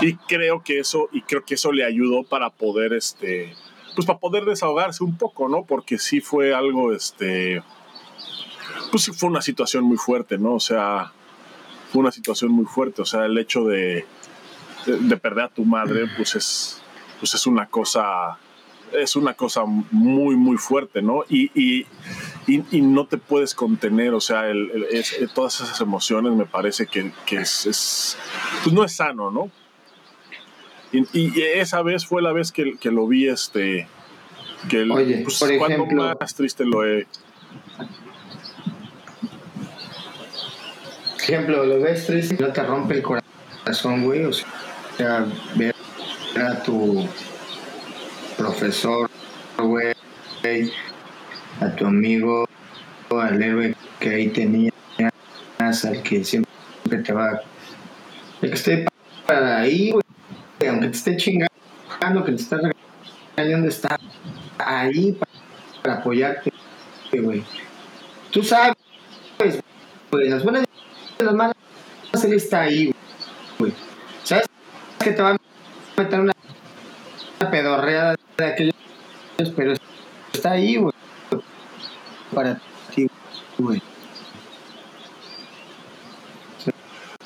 Y creo que eso, y creo que eso le ayudó para poder, este, pues para poder desahogarse un poco, ¿no? Porque sí fue algo, este, pues sí fue una situación muy fuerte, ¿no? O sea, fue una situación muy fuerte, o sea, el hecho de, de, de perder a tu madre, pues es, pues es una cosa es una cosa muy, muy fuerte, ¿no? Y, y, y, no te puedes contener, o sea, el, todas esas emociones me parece que, que es, es, pues no es sano, ¿no? Y, esa vez fue la vez que, que lo vi, este, que el, Oye, pues, por ejemplo, más triste lo he... ejemplo, lo ves triste y no te rompe el corazón, güey, o sea, ver a tu profesor, güey, a tu amigo, al héroe que ahí tenías, al que siempre te va, el que esté para ahí, güey, aunque te esté chingando, que te está regañando, está ahí para, apoyarte, güey. Tú sabes, güey, las buenas y las malas, él está ahí, güey. ¿Sabes que te va a meter una pedorreada de aquellos, pero está ahí, güey. Para ti, güey.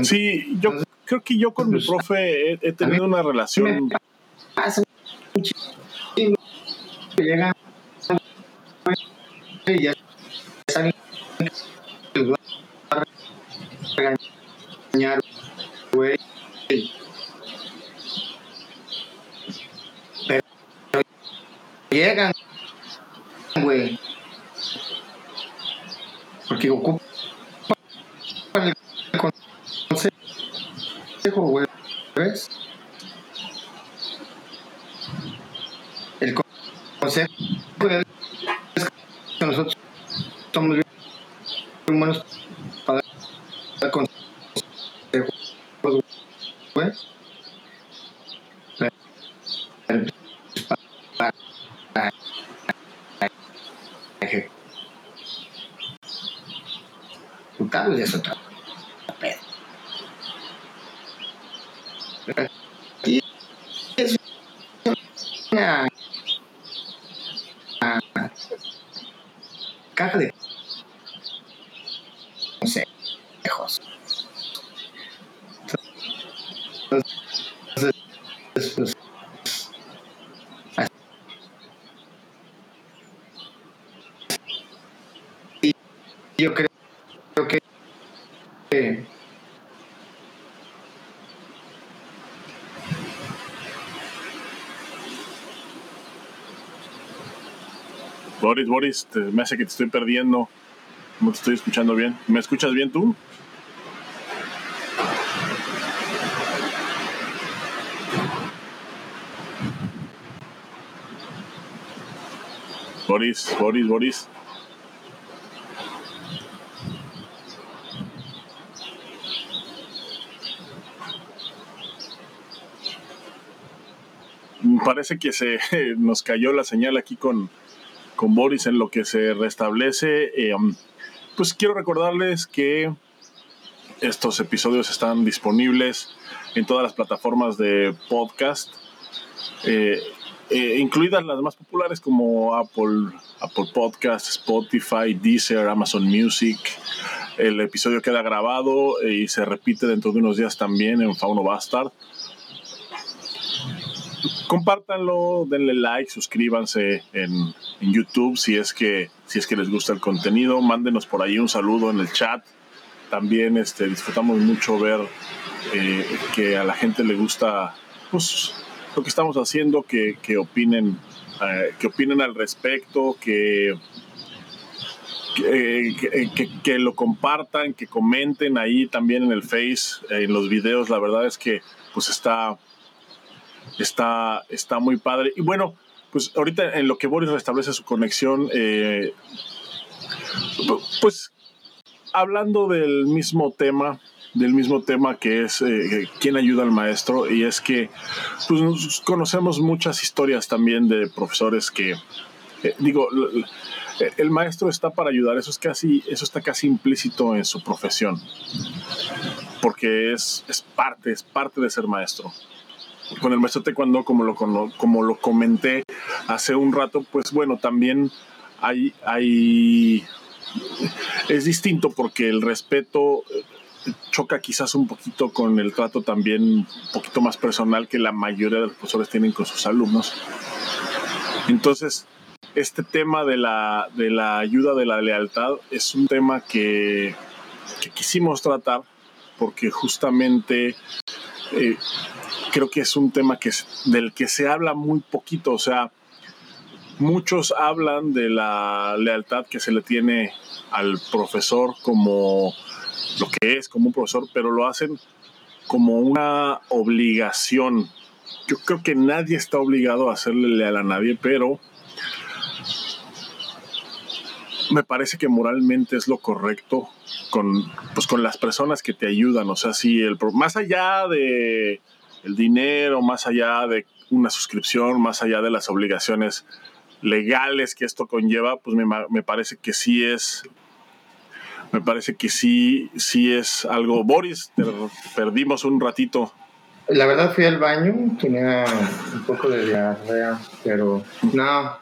Sí, yo creo que yo con mi profe he, tenido una relación. Llega y ya saben regañar, güey. Llegan, güey. Porque ocupan el consejo, güey. ¿Ves? El consejo es que nosotros somos bien buenos para dar consejos, güey. ejecutarlo y eso otra Y es una, caja de consejos. Pues, yo creo que Boris, Boris, me hace que te estoy perdiendo. No te estoy escuchando bien. ¿Me escuchas bien tú? Boris, Boris, Boris. parece que se nos cayó la señal aquí con, con Boris en lo que se restablece. Eh, um, pues quiero recordarles que estos episodios están disponibles en todas las plataformas de podcast, eh, eh, incluidas las más populares como Apple, Apple Podcast, Spotify, Deezer, Amazon Music. El episodio queda grabado y se repite dentro de unos días también en Fauno Bastard compártanlo, denle like, suscríbanse en, YouTube si es que si es que les gusta el contenido, mándenos por ahí un saludo en el chat. También este, disfrutamos mucho ver eh, que a la gente le gusta pues, lo que estamos haciendo, que, opinen, eh, que opinen al respecto, que, que, que, lo compartan, que comenten ahí también en el Face, en los videos. La verdad es que pues está Está, está muy padre. Y bueno, pues ahorita en lo que Boris restablece su conexión, eh, pues hablando del mismo tema, del mismo tema que es eh, quién ayuda al maestro, y es que pues, conocemos muchas historias también de profesores que, eh, digo, el maestro está para ayudar, eso es casi, eso está casi implícito en su profesión, porque es, es parte, es parte de ser maestro. Con el maestro taekwondo, como lo, como lo comenté hace un rato, pues bueno, también hay, hay, es distinto porque el respeto eh, choca quizás un poquito con el trato también un poquito más personal que la mayoría de los profesores tienen con sus alumnos. Entonces, este tema de la, de la ayuda, de la lealtad, es un tema que, quisimos tratar porque justamente eh, creo que es un tema que, del que se habla muy poquito. O sea, muchos hablan de la lealtad que se le tiene al profesor como lo que es, como un profesor, pero lo hacen como una obligación. Yo creo que nadie está obligado a hacerle a nadie, pero me parece que moralmente es lo correcto con, pues, con las personas que te ayudan. O sea, si el, más allá de el dinero, más allá de una suscripción, más allá de las obligaciones legales que esto conlleva, pues me, me parece que sí es me parece que sí, sí es algo. Boris, perdimos un ratito. La verdad fui al baño, tenía un poco de diarrea, pero no,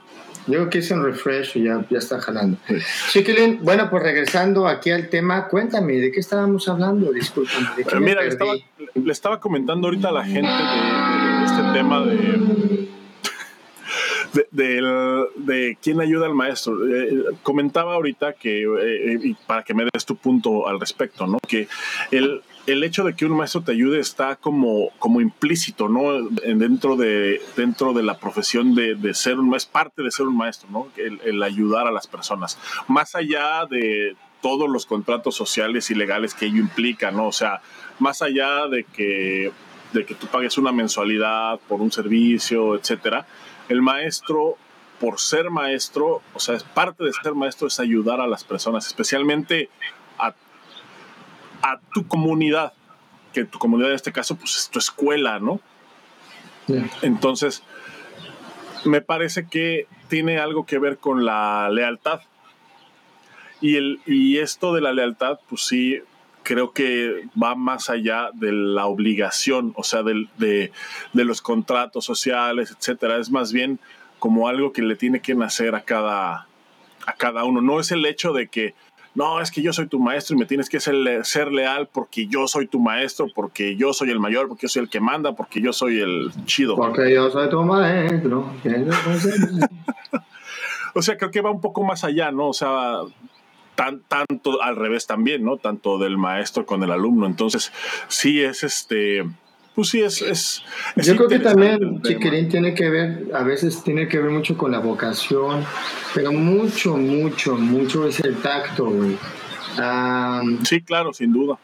yo quise un refresh y ya, ya está jalando. Chiquilín, bueno, pues regresando aquí al tema, cuéntame, ¿de qué estábamos hablando? Disculpen. Mira, le estaba, le estaba, comentando ahorita a la gente de, este tema de, de, de, quién ayuda al maestro. Eh, comentaba ahorita que, eh, para que me des tu punto al respecto, ¿no? Que el el hecho de que un maestro te ayude está como, como implícito, ¿no? Dentro de, dentro de la profesión de, ser un es parte de ser un maestro, ¿no? El, ayudar a las personas. Más allá de todos los contratos sociales y legales que ello implica, ¿no? O sea, más allá de que, de que tú pagues una mensualidad por un servicio, etcétera, el maestro por ser maestro, o sea, es parte de ser maestro es ayudar a las personas, especialmente a a tu comunidad, que tu comunidad en este caso pues es tu escuela, ¿no? Entonces, me parece que tiene algo que ver con la lealtad. Y, el, y esto de la lealtad, pues sí, creo que va más allá de la obligación, o sea, de, de, de, los contratos sociales, etcétera. Es más bien como algo que le tiene que nacer a cada, a cada uno. No es el hecho de que no, es que yo soy tu maestro y me tienes que ser, ser, leal porque yo soy tu maestro, porque yo soy el mayor, porque yo soy el que manda, porque yo soy el chido. Porque yo soy tu maestro. o sea, creo que va un poco más allá, ¿no? O sea, tan, tanto al revés también, ¿no? Tanto del maestro con el alumno. Entonces, sí es este pues sí, es... es, Yo creo que también, Chiquirín, tiene que ver, a veces tiene que ver mucho con la vocación, pero mucho, mucho, mucho es el tacto, güey. sí, claro, sin duda.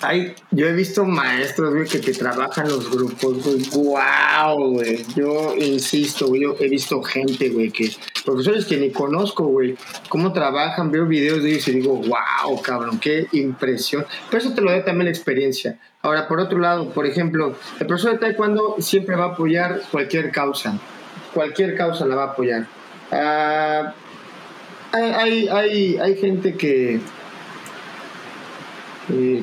Ay, yo he visto maestros, güey, que te trabajan los grupos, güey. ¡Wow, güey! Yo insisto, güey, yo he visto gente, güey, que profesores que ni conozco, güey, cómo trabajan, veo videos de ellos y digo, ¡wow, cabrón! ¡Qué impresión! Pero eso te lo da también la experiencia. Ahora, por otro lado, por ejemplo, el profesor de taekwondo siempre va a apoyar cualquier causa. Cualquier causa la va a apoyar. Ah, hay, hay, hay gente que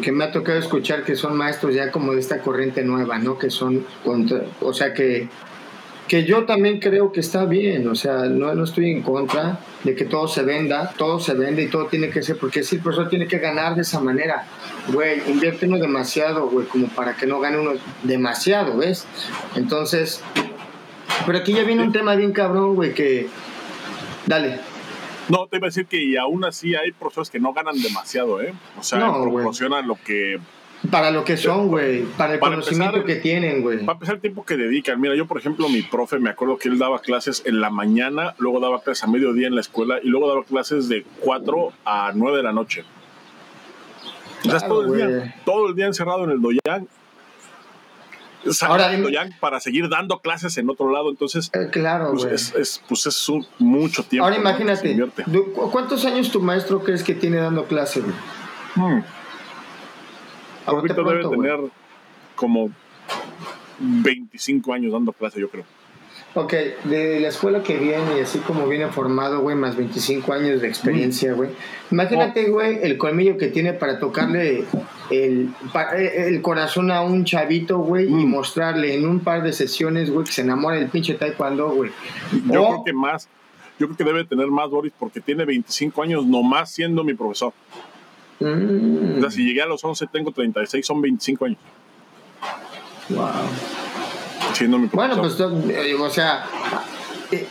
que me ha tocado escuchar que son maestros ya como de esta corriente nueva, ¿no? Que son o sea que que yo también creo que está bien, o sea, no, no estoy en contra de que todo se venda, todo se vende y todo tiene que ser, porque si el profesor tiene que ganar de esa manera, güey, invierte uno demasiado, güey, como para que no gane uno demasiado, ¿ves? Entonces, pero aquí ya viene un tema bien cabrón, güey, que, dale. No, te iba a decir que y aún así hay profesores que no ganan demasiado, ¿eh? O sea, proporcionan lo que... Para lo que son, güey. Para el conocimiento que tienen, güey. Para empezar el tiempo que dedican. Mira, yo, por ejemplo, mi profe, me acuerdo que él daba clases en la mañana, luego daba clases a mediodía en la escuela y luego daba clases de 4 a 9 de la noche. o sea, todo el, día, todo el día encerrado en el doyang Ahora, para seguir dando clases en otro lado. Entonces, eh, claro, pues es, es, pues es mucho tiempo. Ahora imagínate, ¿cuántos años tu maestro crees que tiene dando clases? Hmm. Ahorita debe tener como 25 años dando clases, yo creo. Ok, de la escuela que viene y así como viene formado, güey, más 25 años de experiencia, mm. güey. Imagínate, oh. güey, el colmillo que tiene para tocarle el, eh, el corazón a un chavito, güey, y mm. mostrarle en un par de sesiones, güey, que se enamora del pinche taekwondo, güey. Yo creo que más, yo creo que debe tener más, Boris, porque tiene 25 años nomás siendo mi profesor. Mm. O sea, si llegué a los 11, tengo 36, son 25 años. Wow. Siendo mi. Bueno, pues, eh, o sea, eh,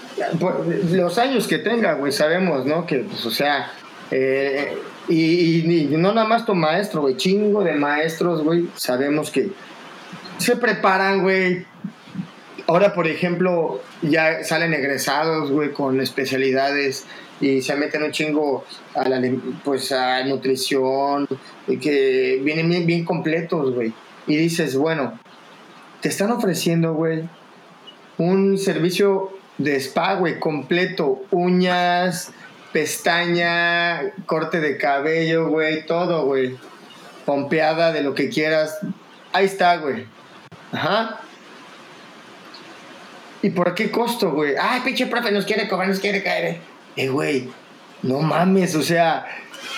los años que tenga, güey, sabemos, ¿no? Que, pues, o sea, eh, y, no nada más tu maestro, güey, chingo de maestros, güey, sabemos que se preparan, güey. Ahora, por ejemplo, ya salen egresados, güey, con especialidades y se meten un chingo a la pues a nutrición y que vienen bien, completos, güey. Y dices, bueno, te están ofreciendo, güey, un servicio de spa, güey, completo, uñas, pestaña, corte de cabello, güey, todo, güey. Pompeada de lo que quieras. Ahí está, güey. Ajá. ¿Y por qué costo, güey? Ay, pinche profe, nos quiere cobrar, nos quiere caer. Eh, güey, no mames, o sea,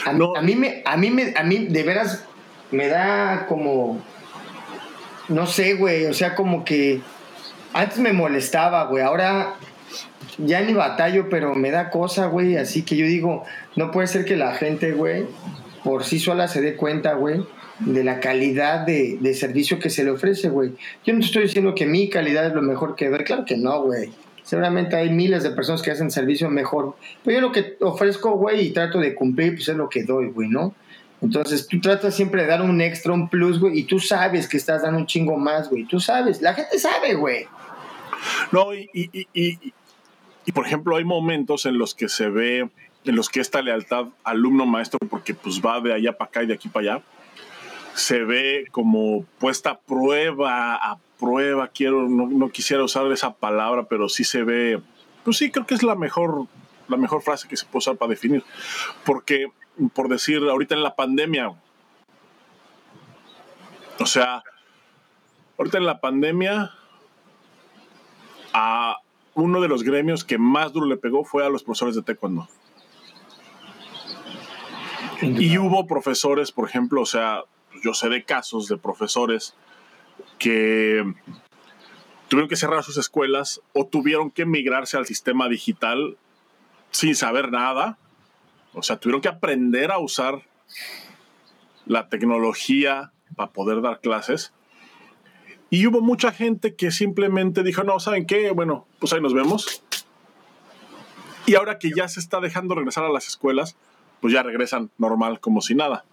a, a, mí me, a mí me, a mí de veras me da como, no sé, güey, o sea, como que antes me molestaba, güey, ahora ya ni batallo, pero me da cosa, güey. Así que yo digo, no puede ser que la gente, güey, por sí sola se dé cuenta, güey, de la calidad de, servicio que se le ofrece, güey. Yo no estoy diciendo que mi calidad es lo mejor que ver, claro que no, güey. Seguramente hay miles de personas que hacen servicio mejor. Pero yo lo que ofrezco, güey, y trato de cumplir, pues es lo que doy, güey, ¿no? Entonces tú tratas siempre de dar un extra, un plus, güey, y tú sabes que estás dando un chingo más, güey. Tú sabes, la gente sabe, güey. No, y, y por ejemplo, hay momentos en los que se ve, en los que esta lealtad alumno-maestro, porque pues va de allá para acá y de aquí para allá, se ve como puesta a prueba, a prueba, quiero, no, quisiera usar esa palabra, pero sí se ve, pues sí, creo que es la mejor, la mejor frase que se puede usar para definir. Porque, por decir, ahorita en la pandemia, o sea, ahorita en la pandemia, a, uno de los gremios que más duro le pegó fue a los profesores de taekwondo. Y hubo profesores, por ejemplo, o sea, yo sé de casos de profesores que tuvieron que cerrar sus escuelas o tuvieron que migrarse al sistema digital sin saber nada. O sea, tuvieron que aprender a usar la tecnología para poder dar clases. Y hubo mucha gente que simplemente dijo, no, ¿saben qué? Bueno, pues ahí nos vemos. Y ahora que ya se está dejando regresar a las escuelas, pues ya regresan normal como si nada.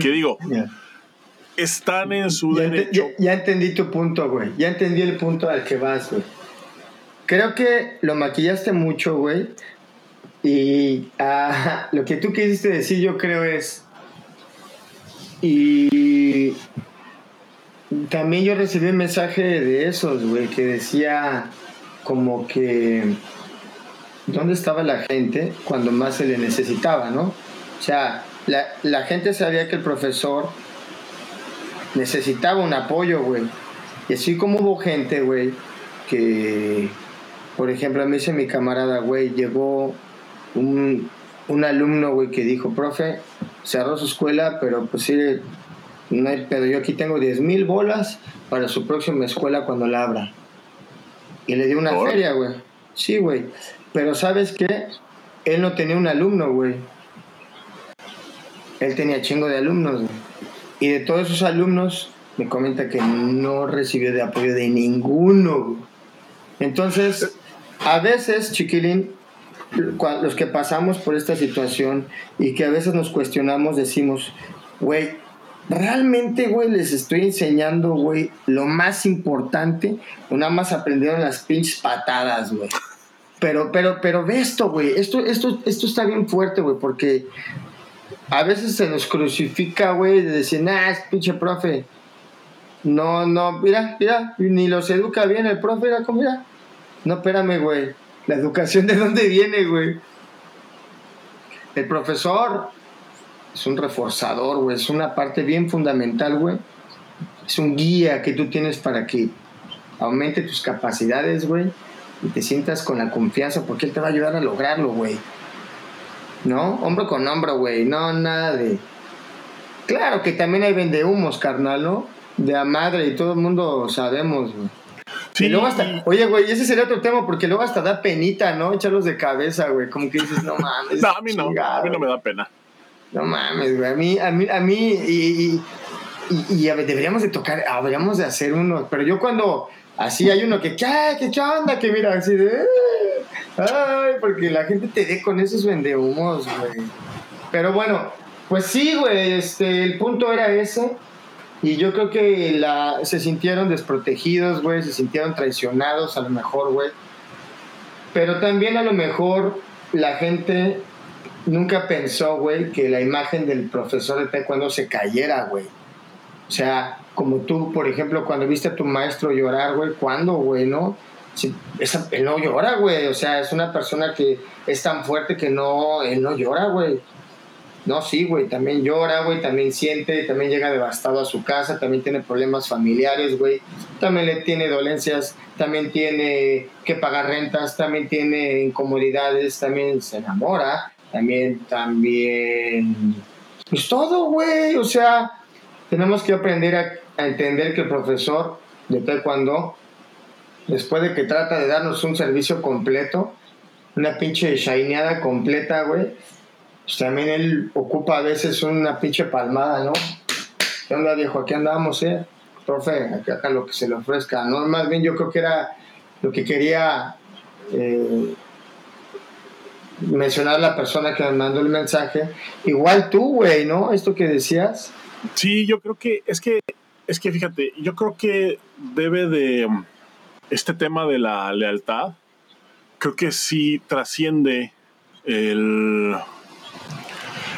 ¿Qué digo? Están en su derecho. Ya, entendí tu punto, güey. Ya entendí el punto al que vas, güey. Creo que lo maquillaste mucho, güey. Y ah, lo que tú quisiste decir, yo creo es. Y también yo recibí un mensaje de esos, güey, que decía como que dónde estaba la gente cuando más se le necesitaba, ¿no? O sea, la, la gente sabía que el profesor necesitaba un apoyo, güey. Y así como hubo gente, güey, que, por ejemplo, a mí dice mi camarada, güey, llegó un, un alumno, güey, que dijo, profe, cerró su escuela, pero pues sí, no hay pedo, yo aquí tengo 10 mil bolas para su próxima escuela cuando la abra. Y le dio una feria, güey. Sí, güey. Pero ¿sabes qué? Él no tenía un alumno, güey. Él tenía chingo de alumnos, güey. Y de todos esos alumnos, me comenta que no recibió de apoyo de ninguno. Entonces, a veces, chiquilín, los que pasamos por esta situación y que a veces nos cuestionamos, decimos, güey, realmente, güey, les estoy enseñando, güey, lo más importante, nada más aprendieron las pinches patadas, güey. Pero, pero, pero ve esto, güey, esto, esto, esto está bien fuerte, güey, porque a veces se nos crucifica, güey, de decir, nah, es pinche profe. No, no, mira, mira, ni los educa bien el profe, mira, mira. No, espérame, güey. La educación de dónde viene, güey. El profesor es un reforzador, güey, es una parte bien fundamental, güey. Es un guía que tú tienes para que aumente tus capacidades, güey, y te sientas con la confianza porque él te va a ayudar a lograrlo, güey. ¿No? Hombro con hombro, güey, no nada de... Claro que también hay vendehumos, carnal, ¿no? De a madre y todo el mundo sabemos, güey. Sí. Y luego hasta, oye, güey, ese sería otro tema, porque luego hasta da penita, ¿no? Echarlos de cabeza, güey. Como que dices, no mames. no, a mí no, a mí no me da pena. No mames, güey. A mí, a mí, a mí y, y, deberíamos de tocar, deberíamos de hacer uno. Pero yo cuando así hay uno que, ¿qué, qué onda? Que mira, así de, Ay, porque la gente te dé con esos vendehumos, güey. Pero bueno, pues sí, güey, este, el punto era ese. Y yo creo que la, se sintieron desprotegidos, güey, se sintieron traicionados a lo mejor, güey. Pero también a lo mejor la gente nunca pensó, güey, que la imagen del profesor de taekwondo se cayera, güey. O sea, como tú, por ejemplo, cuando viste a tu maestro llorar, güey, ¿cuándo, güey, no? Él no llora, güey. O sea, es una persona que es tan fuerte que no, él no llora, güey. No, sí, güey, también llora, güey, también siente, también llega devastado a su casa, también tiene problemas familiares, güey, también le tiene dolencias, también tiene que pagar rentas, también tiene incomodidades, también se enamora, también, también, pues todo, güey, o sea, tenemos que aprender a, a entender que el profesor de taekwondo, después de que trata de darnos un servicio completo, una pinche shineada completa, güey, pues también él ocupa a veces una pinche palmada, ¿no? ¿Qué onda, viejo? Aquí andamos, ¿eh? Profe, acá, lo que se le ofrezca, ¿no? Más bien yo creo que era lo que quería eh, mencionar la persona que me mandó el mensaje. Igual tú, güey, ¿no? Esto que decías. Sí, yo creo que, es que, es que fíjate, yo creo que debe de, este tema de la lealtad, creo que sí trasciende el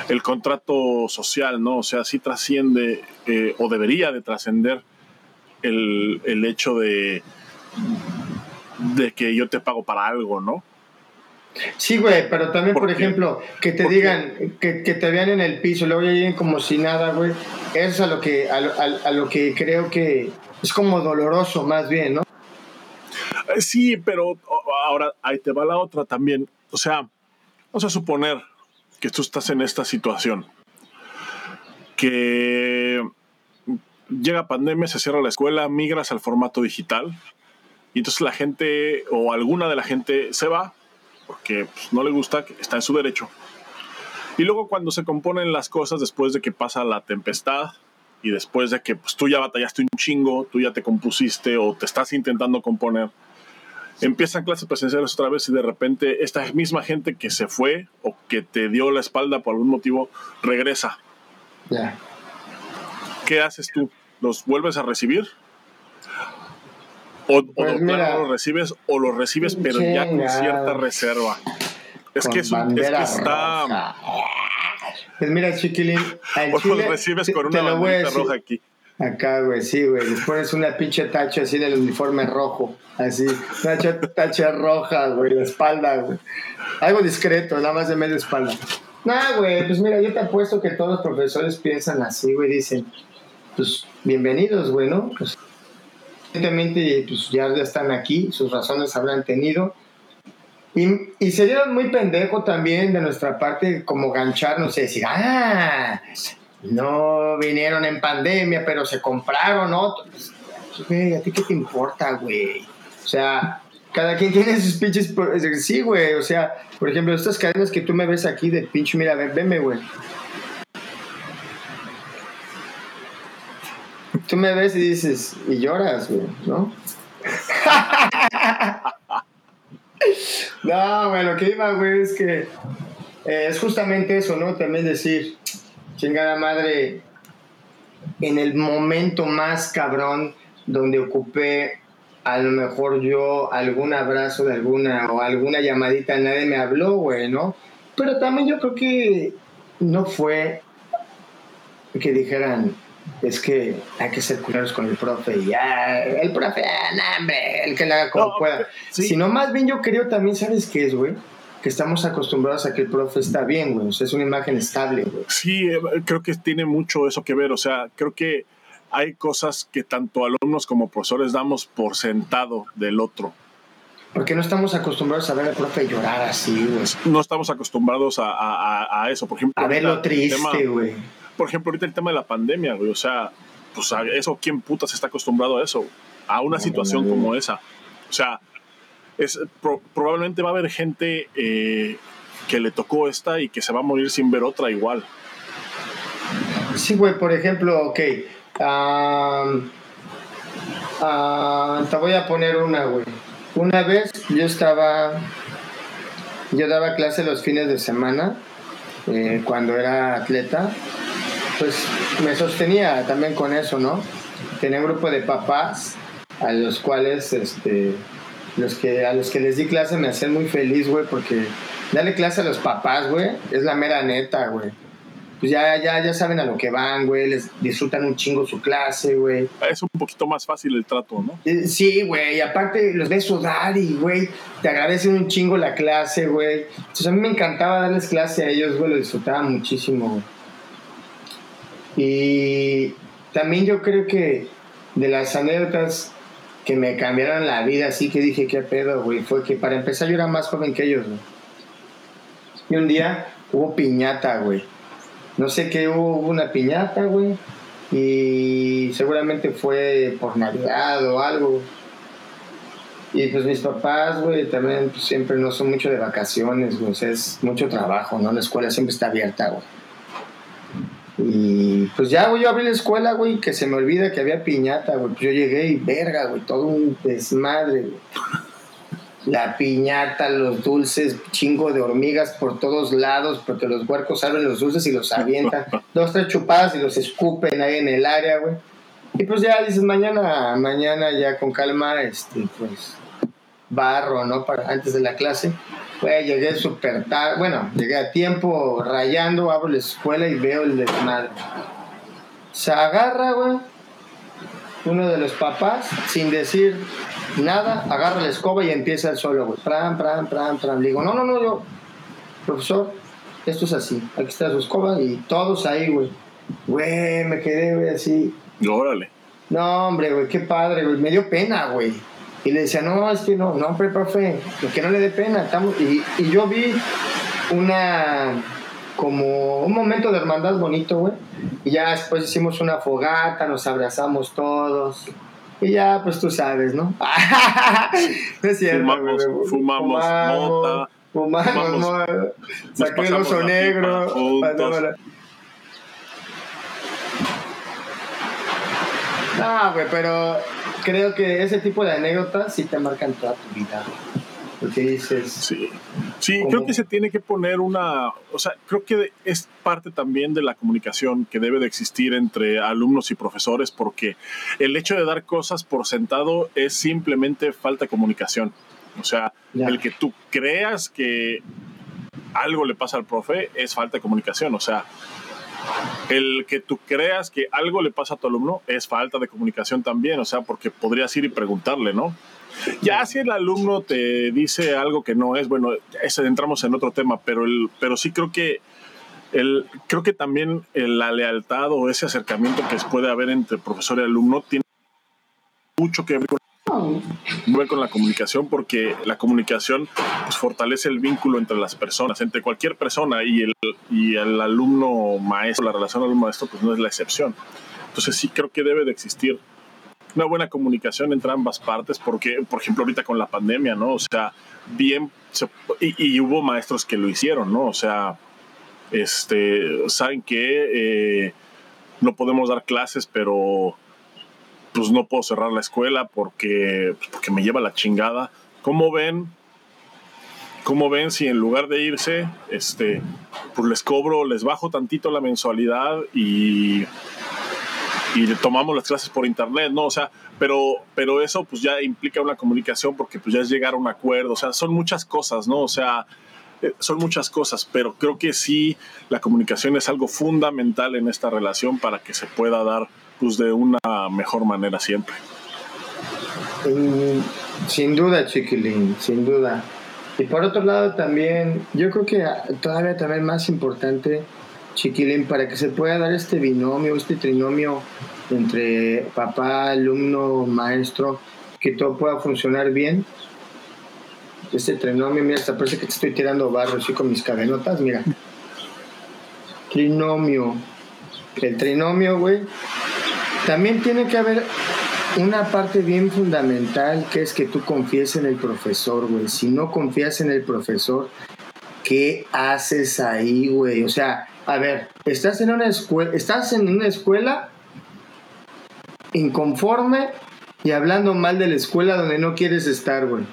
el contrato social, ¿no? O sea, sí trasciende eh, o debería de trascender el, hecho de, de que yo te pago para algo, ¿no? Sí, güey, pero también, por, ejemplo, que te digan, que, te vean en el piso, luego lleguen como si nada, güey. Eso es a lo que, a lo que creo que es como doloroso, más bien, ¿no? Eh, sí, pero ahora ahí te va la otra también. O sea, vamos a suponer, que tú estás en esta situación, que llega pandemia, se cierra la escuela, migras al formato digital y entonces la gente o alguna de la gente se va porque pues, no le gusta, está en su derecho. Y luego cuando se componen las cosas después de que pasa la tempestad y después de que pues, tú ya batallaste un chingo, tú ya te compusiste o te estás intentando componer, empiezan clases presenciales otra vez y de repente esta misma gente que se fue o que te dio la espalda por algún motivo regresa. ¿Qué haces tú? ¿Los vuelves a recibir? O, pues los recibes o los recibes pero ya con cierta reserva. Es que, es, es que está... Pues mira, chiquilín, o los recibes con una roja aquí. Acá, güey, sí, güey. Les pones una pinche tacha así del uniforme rojo. Así, una tacha roja, güey, la espalda, güey. Algo discreto, nada más de media espalda. Nah, güey, pues mira, yo te apuesto que todos los profesores piensan así, güey. Dicen, pues, bienvenidos, güey, ¿no? Pues, evidentemente, pues ya están aquí, sus razones habrán tenido. Y, y sería muy pendejo también de nuestra parte como gancharnos y decir, ah, no vinieron en pandemia, pero se compraron otros. Güey, ¿a ti qué te importa, güey? O sea, cada quien tiene sus pinches. Sí, güey, o sea, por ejemplo, estas cadenas que tú me ves aquí de pinche, mira, ven, venme, güey. Tú me ves y dices, y lloras, güey, ¿no? no, güey, lo que iba, güey, es que eh, es justamente eso, ¿no? También decir, chingada madre, en el momento más cabrón donde ocupé a lo mejor yo algún abrazo de alguna o alguna llamadita, nadie me habló, güey, ¿no? Pero también yo creo que no fue que dijeran, es que hay que ser culeros con el profe y ya, el profe, ah, hombre, el que le haga como pueda. Sino más bien yo creo también, ¿sabes qué es, güey? Que estamos acostumbrados a que el profe está bien, güey. O sea, es una imagen estable, güey. Sí, eh, creo que tiene mucho eso que ver. O sea, creo que hay cosas que tanto alumnos como profesores damos por sentado del otro. Porque no estamos acostumbrados a ver al profe llorar así, güey. No estamos acostumbrados a, a, eso. Por ejemplo, a verlo triste, güey. Por ejemplo, ahorita el tema de la pandemia, güey. O sea, pues a eso, ¿quién putas está acostumbrado a eso? A una situación como esa. O sea, es, probablemente va a haber gente eh, que le tocó esta y que se va a morir sin ver otra igual. Sí, güey, por ejemplo, ok. te voy a poner una, güey. Una vez yo estaba yo daba clase los fines de semana eh, cuando era atleta, pues me sostenía también con eso, ¿no? Tenía un grupo de papás a los cuales, este, los que, a los que les di clase me hacían muy feliz, güey, porque darle clase a los papás, güey, es la mera neta, güey pues ya, ya, ya saben a lo que van, güey, les disfrutan un chingo su clase, güey. Es un poquito más fácil el trato, ¿no? Eh, sí, güey, y aparte los ves sudar y, güey, te agradecen un chingo la clase, güey. Entonces a mí me encantaba darles clase a ellos, güey, lo disfrutaba muchísimo, güey. Y también yo creo que de las anécdotas que me cambiaron la vida, así que dije, qué pedo, güey, fue que para empezar yo era más joven que ellos, güey. Y un día hubo piñata, güey no sé qué hubo una piñata, güey. Y seguramente fue por Navidad o algo. Y pues mis papás, güey, también pues, siempre no son mucho de vacaciones, güey. Es mucho trabajo, ¿no? La escuela siempre está abierta, güey. Y pues ya, güey, yo abrí la escuela, güey, que se me olvida que había piñata, güey. Pues yo llegué y verga, güey, todo un desmadre, güey la piñata, los dulces, chingo de hormigas por todos lados, porque los huercos abren los dulces y los avientan, dos, tres chupadas y los escupen ahí en el área, güey. Y pues ya dices, mañana, mañana ya con calma, este, pues, barro, ¿no? Para, antes de la clase. Güey, llegué súper tarde, bueno, llegué a tiempo rayando, abro la escuela y veo el desmadre. Se agarra, güey, uno de los papás, sin decir nada, agarra la escoba y empieza el solo, güey. Pram, pram, pram, pram. Le digo, no, no, no, yo, profesor, esto es así. Aquí está su escoba y todos ahí, güey. Güey, me quedé, güey, así. Órale. No, hombre, güey, qué padre, güey. Me dio pena, güey. Y le decía, no, es que no, no, hombre, profe, que no le dé pena. Estamos... Y, y yo vi una como un momento de hermandad bonito, güey. Y ya después hicimos una fogata, nos abrazamos todos. Y ya, pues tú sabes, ¿no? no es cierto, fumamos, fumamos, fumamos mota. Fumamos, fumamos mota. Saqué el oso negro. No, güey, pero creo que ese tipo de anécdotas sí te marcan toda tu vida. Porque dices. Sí, sí creo que se tiene que poner una. O sea, creo que es parte también de la comunicación que debe de existir entre alumnos y profesores, porque el hecho de dar cosas por sentado es simplemente falta de comunicación. O sea, el que tú creas que algo le pasa al profe es falta de comunicación. O sea, el que tú creas que algo le pasa a tu alumno es falta de comunicación también. O sea, porque podrías ir y preguntarle, ¿no? Ya si el alumno te dice algo que no es, bueno, ese entramos en otro tema, pero, el, pero sí creo que el, creo que también la lealtad o ese acercamiento que puede haber entre profesor y alumno tiene mucho que ver con, con la comunicación porque la comunicación pues, fortalece el vínculo entre las personas, entre cualquier persona y el, y el alumno maestro, la relación alumno maestro pues no es la excepción. Entonces sí creo que debe de existir una buena comunicación entre ambas partes, porque, por ejemplo, ahorita con la pandemia, ¿no? O sea, bien, y, hubo maestros que lo hicieron, ¿no? O sea, este, saben que eh, no podemos dar clases, pero pues no puedo cerrar la escuela porque, pues, porque me lleva la chingada. ¿Cómo ven? ¿Cómo ven si en lugar de irse, este, pues les cobro, les bajo tantito la mensualidad y y tomamos las clases por internet, ¿no? O sea, pero, pero eso pues ya implica una comunicación porque pues ya es llegar a un acuerdo, o sea, son muchas cosas, ¿no? O sea, eh, son muchas cosas, pero creo que sí la comunicación es algo fundamental en esta relación para que se pueda dar pues de una mejor manera siempre. Sin duda, chiquilín, sin duda. Y por otro lado también, yo creo que todavía también más importante chiquilín, para que se pueda dar este binomio, este trinomio entre papá, alumno, maestro, que todo pueda funcionar bien. Este trinomio, mira, hasta parece que te estoy tirando barro así con mis cadenotas, mira. Trinomio. El trinomio, güey. También tiene que haber una parte bien fundamental que es que tú confíes en el profesor, güey. Si no confías en el profesor, ¿qué haces ahí, güey? O sea, a ver, estás en una escuela, estás en una escuela inconforme y hablando mal de la escuela donde no quieres estar, güey.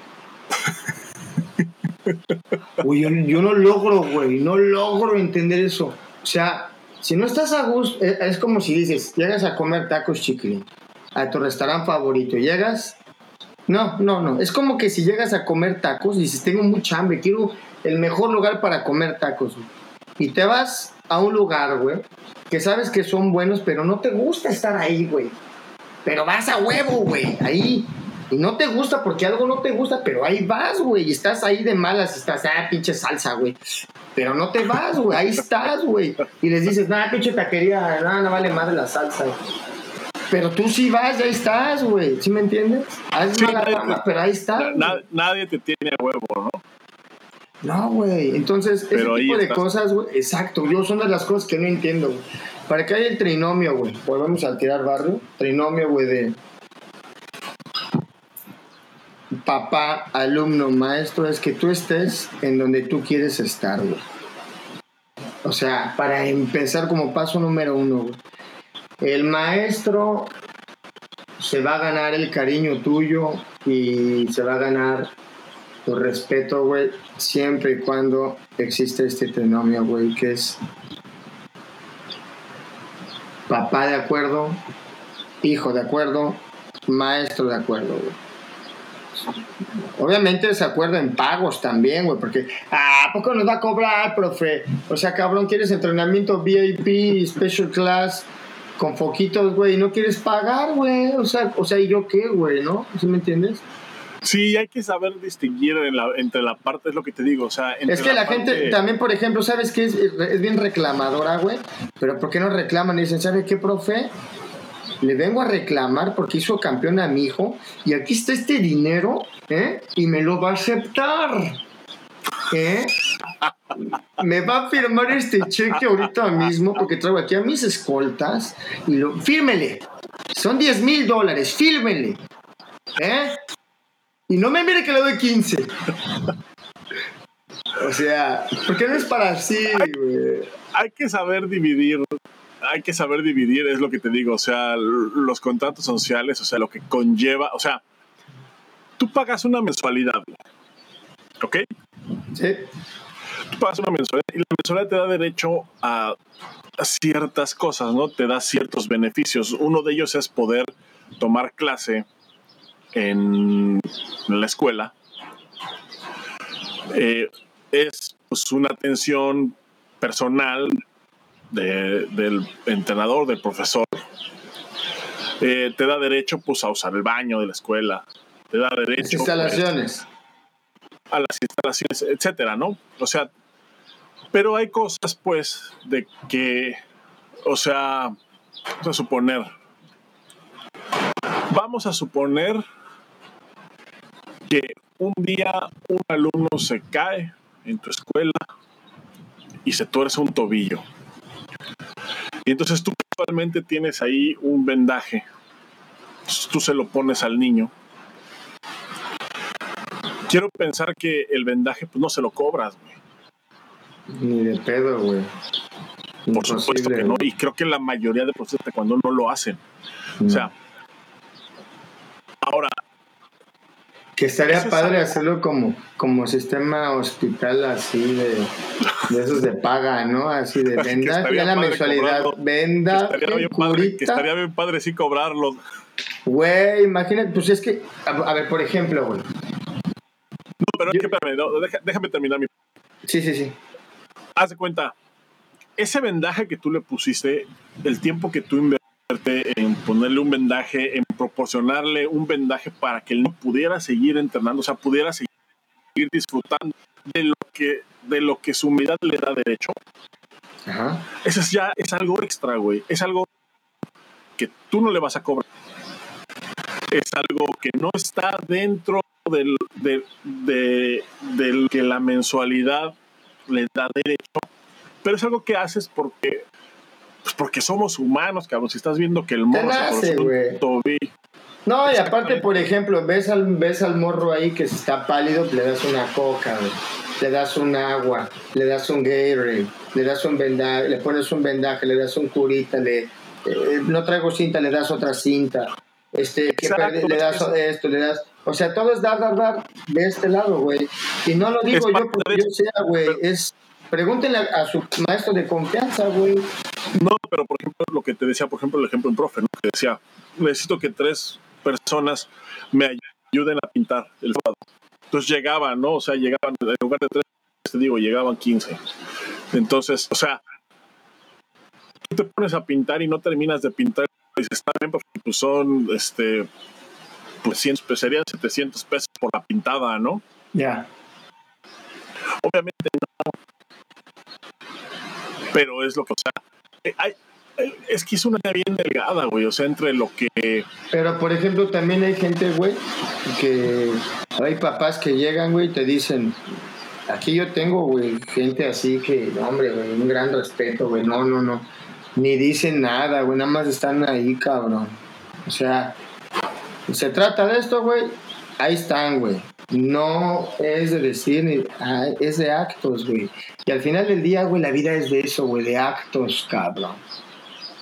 Güey, yo, no logro, güey, no logro entender eso. O sea, si no estás a gusto, es, es como si dices, llegas a comer tacos chiquilín a tu restaurante favorito, llegas, no, no, no, es como que si llegas a comer tacos, dices, tengo mucha hambre, quiero el mejor lugar para comer tacos, y te vas a un lugar, güey, que sabes que son buenos, pero no te gusta estar ahí, güey. Pero vas a huevo, güey, ahí. Y no te gusta porque algo no te gusta, pero ahí vas, güey. Y estás ahí de malas, y estás, ah, pinche salsa, güey. Pero no te vas, güey. Ahí estás, güey. Y les dices, nada, pinche taquería, nada, no vale madre la salsa. Pero tú sí vas, ahí estás, güey. ¿Sí me entiendes? Haces Sí, mala nadie- pero ahí estás. Na- nadie te tiene a huevo, ¿no? No, güey. Entonces, Pero ese tipo de cosas, güey. Exacto. Yo son de las cosas que no entiendo, güey. Para que haya el trinomio, güey. Volvemos al tirar barrio. Trinomio, güey, de papá, alumno, maestro, es que tú estés en donde tú quieres estar, güey. O sea, para empezar como paso número uno, güey. El maestro se va a ganar el cariño tuyo y se va a ganar tu respeto, güey, siempre y cuando existe este trinomio, güey, que es papá de acuerdo, hijo de acuerdo, maestro de acuerdo, güey. Obviamente se acuerda en pagos también, güey, porque ah, ¿a poco nos va a cobrar, profe? O sea, cabrón, quieres entrenamiento VIP, special class, con foquitos, güey, y no quieres pagar, güey. O sea, o sea, ¿y yo qué, güey, no? ¿Sí me entiendes? Sí, hay que saber distinguir en la- entre la parte, es lo que te digo, o sea... Es que la, gente también, por ejemplo, ¿sabes qué? Es, es bien reclamadora, güey. Pero ¿por qué no reclaman? Y dicen, ¿sabe qué, profe? Le vengo a reclamar porque hizo campeón a mi hijo y aquí está este dinero, ¿eh? Y me lo va a aceptar. ¿Eh? Me va a firmar este cheque ahorita mismo porque traigo aquí a mis escoltas y lo... Fírmele. Son 10 mil dólares, fírmele. ¿Eh? Y no me mire que le doy 15. O sea, ¿por qué no es para así, güey? hay que saber dividir, hay que saber dividir, es lo que te digo, o sea, los contratos sociales, o sea, lo que conlleva, o sea, tú pagas una mensualidad, ¿ok? Sí. Tú pagas una mensualidad y la mensualidad te da derecho a ciertas cosas, ¿no? Te da ciertos beneficios. Uno de ellos es poder tomar clase en la escuela. Eh, es pues, una atención personal de- del entrenador, del profesor. Eh, te da derecho pues, a usar el baño de la escuela. Te da derecho Las instalaciones. pues, a las instalaciones, etcétera, ¿no? O sea, pero hay cosas, pues, de que, o sea, vamos a suponer, vamos a suponer que un día un alumno se cae en tu escuela y se tuerce un tobillo. Y entonces tú actualmente tienes ahí un vendaje. Tú se lo pones al niño. Quiero pensar que el vendaje pues no se lo cobras, güey. Ni de pedo, güey. Por supuesto que no. Y creo que la mayoría de profesores de taekwondo no lo hacen. O sea, ahora, Que estaría Eso padre hacerlo como, como sistema hospital así de, de esos de paga, ¿no? Así de venda, estaría ya la mensualidad, cobrarlo. que venda, estaría, bien padre, que curita. estaría bien padre sí cobrarlo. Güey, imagínate, pues es que, a, a ver, por ejemplo, güey. No, pero es que espérame, no, deja- déjame terminar mi. Sí, sí, sí. Haz de cuenta, ese vendaje que tú le pusiste, el tiempo que tú invertiste en ponerle un vendaje, en proporcionarle un vendaje para que él no pudiera seguir entrenando, o sea, pudiera seguir disfrutando de lo que, de lo que su humildad le da derecho. Ajá. Eso es ya es algo extra, güey. Es algo que tú no le vas a cobrar. Es algo que no está dentro del, de, de- del que la mensualidad le da derecho. Pero es algo que haces porque, pues porque somos humanos, cabrón. Si estás viendo que el morro se nace, un güey. No, y aparte, por ejemplo, ves al, ves al morro ahí que se está pálido, le das una coca, güey. le das un agua, le das un Gatorade, le das un vendaje, le pones un vendaje, le das un curita, le, eh, no traigo cinta, le das otra cinta. este, Exacto, le das esto, le das. O sea, todo es dar, dar, dar de este lado, güey. Y no lo digo Es yo porque de yo sea, güey. Es. Pregúntenle a, a su maestro de confianza, güey. No, pero por ejemplo, lo que te decía, por ejemplo, el ejemplo en profe, ¿no? que decía, necesito que tres personas me ayuden a pintar el sábado. Entonces llegaban, ¿no? O sea, llegaban, en lugar de tres, te digo, llegaban 15. Entonces, o sea, tú te pones a pintar y no terminas de pintar y dices, está bien, porque pues son, este, pues 100, pues serían 700 pesos por la pintada, ¿no? Ya. Obviamente no. Pero es lo que, o sea, eh, hay- eh, es que es una bien delgada, güey. O sea, entre lo que. Pero, por ejemplo, también hay gente, güey, que hay papás que llegan, güey, y te dicen, aquí yo tengo, güey, gente así que, hombre, güey, un gran respeto, güey, no, no, no, ni dicen nada, güey, nada más están ahí, cabrón. O sea, se trata de esto, güey, ahí están, güey. No es de decir, ah, es de actos, güey. Y al final del día, güey, la vida es de eso, güey, de actos, cabrón.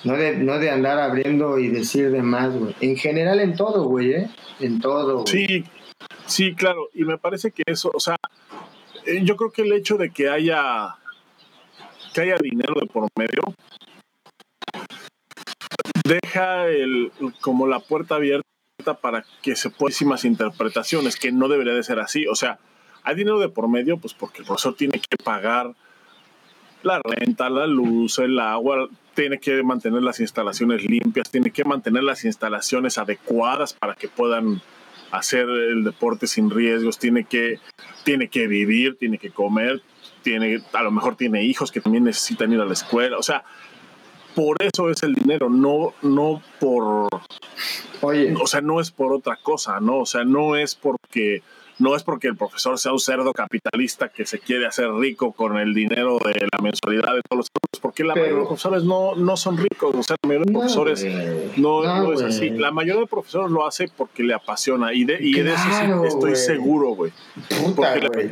No de, no de andar abriendo y decir de más, güey. En general en todo, güey, ¿eh? En todo. Sí, sí, claro. Y me parece que eso, o sea, eh, yo creo que el hecho de que haya que haya dinero de por medio deja el como la puerta abierta para que se puedan interpretaciones que no debería de ser así. O sea hay dinero de por medio pues porque el profesor tiene que pagar la renta la luz el agua tiene que mantener las instalaciones limpias tiene que mantener las instalaciones adecuadas para que puedan hacer el deporte sin riesgos tiene que tiene que vivir tiene que comer tiene a lo mejor tiene hijos que también necesitan ir a la escuela. O sea por eso es el dinero, no, no por, Oye, o sea, no es por otra cosa, ¿no? O sea, no es porque, no es porque el profesor sea un cerdo capitalista que se quiere hacer rico con el dinero de la mensualidad de todos los alumnos, porque la Pero- mayoría de los profesores no, no son ricos, o sea, la mayoría de no, profesores no, No, no es así. La mayoría de profesores lo hace porque le apasiona y de, y de eso sí estoy seguro, güey.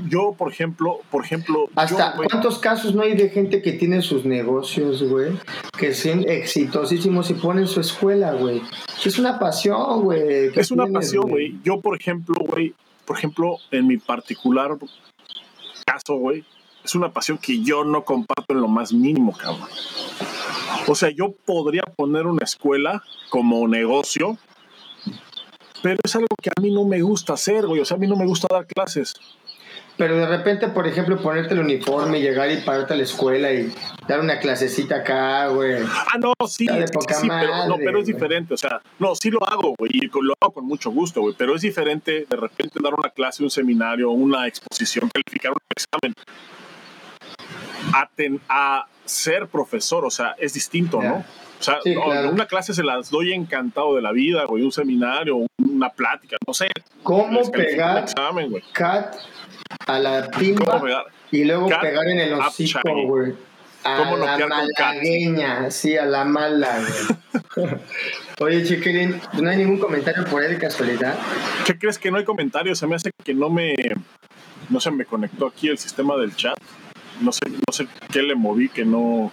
Yo, por ejemplo, por ejemplo, Hasta yo, cuántos casos no hay de gente que tiene sus negocios, güey, que son exitosísimos y ponen su escuela, güey. Es una pasión, güey. Es una tienes, pasión, güey. Yo, por ejemplo, güey, por ejemplo, en mi particular caso, güey, es una pasión que yo no comparto en lo más mínimo, cabrón. O sea, yo podría poner una escuela como negocio, pero es algo que a mí no me gusta hacer, güey. O sea, a mí no me gusta dar clases. Pero de repente, por ejemplo, ponerte el uniforme, llegar y pararte a la escuela y dar una clasecita acá, güey. Ah, no, sí, poca sí, pero, no, madre, pero es güey. diferente. O sea, no, sí lo hago, güey, y lo hago con mucho gusto, güey, pero es diferente de repente dar una clase, un seminario, una exposición, calificar un examen, a, ten- a ser profesor, o sea, es distinto. ¿no? O sea, Sí, claro. una clase se las doy encantado de la vida, güey, un seminario, una plática, no sé. ¿Cómo pegar examen, güey. cat a la ¿Cómo timba y luego Cat pegar en el hocico, güey? A ¿Cómo la malagueña, sí, a la mala, güey. Oye, chiquilín, ¿no hay ningún comentario por ahí de casualidad? ¿Qué crees que no hay comentarios? Se me hace que no me no se me conectó aquí el sistema del chat. No sé, no sé qué le moví que no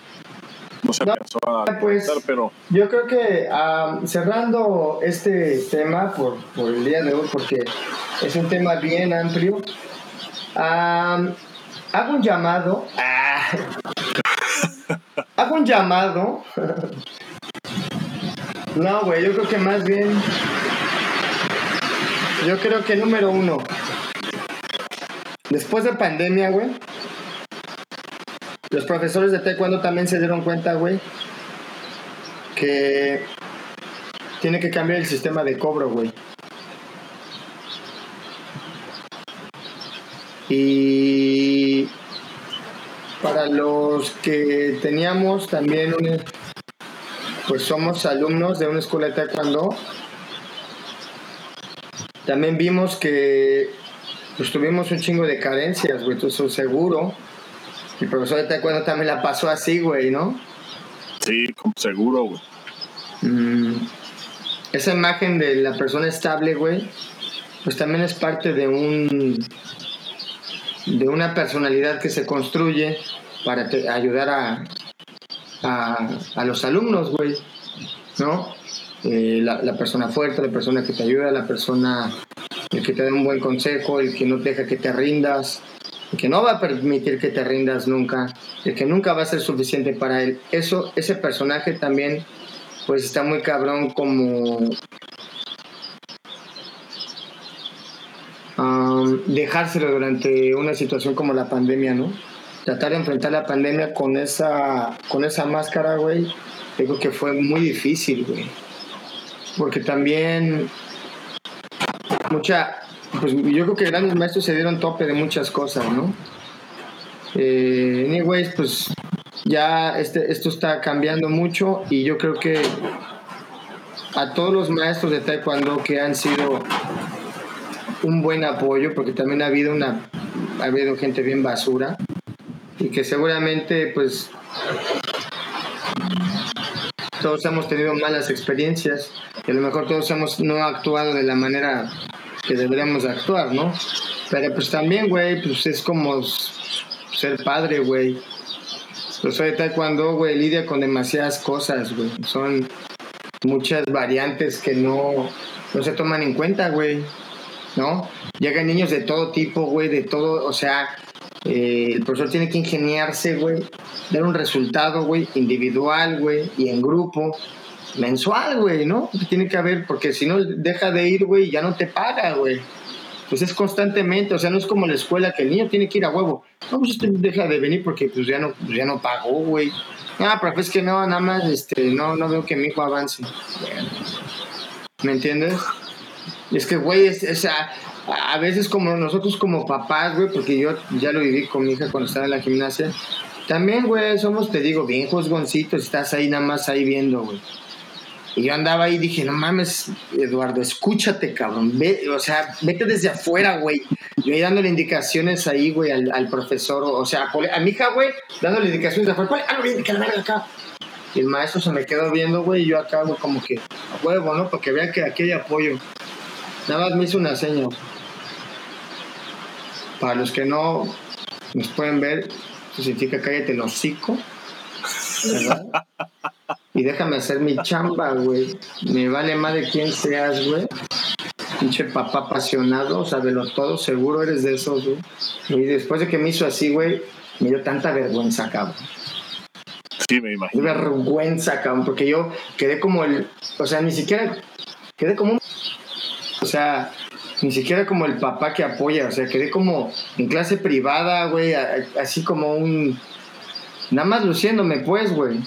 no se No, alcanzó a pues, pero Yo creo que am, cerrando este tema por, por el día de hoy, porque es un tema bien amplio, am, hago un llamado. ah, hago un llamado. no, güey, yo creo que más bien. Yo creo que número uno. Después de pandemia, güey. Los profesores de taekwondo también se dieron cuenta, güey, que tiene que cambiar el sistema de cobro, güey. Y para los que teníamos también un, pues somos alumnos de una escuela de taekwondo, también vimos que pues tuvimos un chingo de carencias, güey, entonces seguro. El profesor de taekwondo también la pasó así, güey, ¿no? sí, seguro, güey. Mm, esa imagen de la persona estable, güey, pues también es parte de un de una personalidad que se construye para ayudar a, a, los alumnos, güey, ¿no? eh, la, la, persona fuerte, la persona que te ayuda, la persona el que te da un buen consejo, el que no deja que te rindas, el que no va a permitir que te rindas nunca, el que nunca va a ser suficiente para él. Eso, ese personaje también, pues está muy cabrón como um, dejárselo durante una situación como la pandemia, ¿no? Tratar de enfrentar la pandemia con esa, con esa máscara, güey, digo que fue muy difícil, güey porque también mucha, pues yo creo que grandes maestros se dieron tope de muchas cosas, ¿no? Eh, anyways, pues ya este, esto está cambiando mucho y yo creo que a todos los maestros de taekwondo que han sido un buen apoyo, porque también ha habido una ha habido gente bien basura y que seguramente pues todos hemos tenido malas experiencias y a lo mejor todos hemos no actuado de la manera que deberíamos actuar, ¿no? Pero pues también, güey, pues es como ser padre, güey. Pues de taekwondo, güey, lidia con demasiadas cosas, güey. Son muchas variantes que no, no se toman en cuenta, güey. ¿No? Llegan niños de todo tipo, güey, de todo, o sea, eh, el profesor tiene que ingeniarse, güey, dar un resultado, güey, individual, güey, y en grupo, mensual, güey, ¿no? Tiene que haber, porque si no deja de ir, güey, ya no te paga, güey. Pues es constantemente, o sea, no es como la escuela que el niño tiene que ir a huevo. No, pues usted deja de venir porque pues ya no, pues, ya no pagó, güey. Ah, pero es que no, nada más, este, no, no veo que mi hijo avance. ¿Me entiendes? Es que, güey, es, esa a veces como nosotros como papás, güey, porque yo ya lo viví con mi hija cuando estaba en la gimnasia, también, güey, somos, te digo, bien juzgoncitos, estás ahí nada más ahí viendo, güey. Y yo andaba ahí y dije, no mames, Eduardo, escúchate, cabrón. Ve, o sea, vete desde afuera, güey. Yo ahí dándole indicaciones ahí, güey, al, profesor. O sea, a mi hija, güey, dándole indicaciones de afuera. Ah, no, acá. Y el maestro se me quedó viendo, güey, y yo acá, güey, como que, a huevo, ¿no? Para que vean que aquí hay apoyo. Nada más me hizo una seña. Para los que no nos pueden ver, eso significa cállate el hocico. ¿verdad? Y déjame hacer mi chamba, güey. Me vale más de quién seas, güey. Pinche papá apasionado, lo todo, seguro eres de esos, güey. Y después de que me hizo así, güey, me dio tanta vergüenza, cabrón. Sí, me imagino. Vergüenza, cabrón, porque yo quedé como el. O sea, ni siquiera. Quedé como un. O sea, ni siquiera como el papá que apoya, o sea, quedé como en clase privada, güey, así como un... Nada más luciéndome, pues, güey.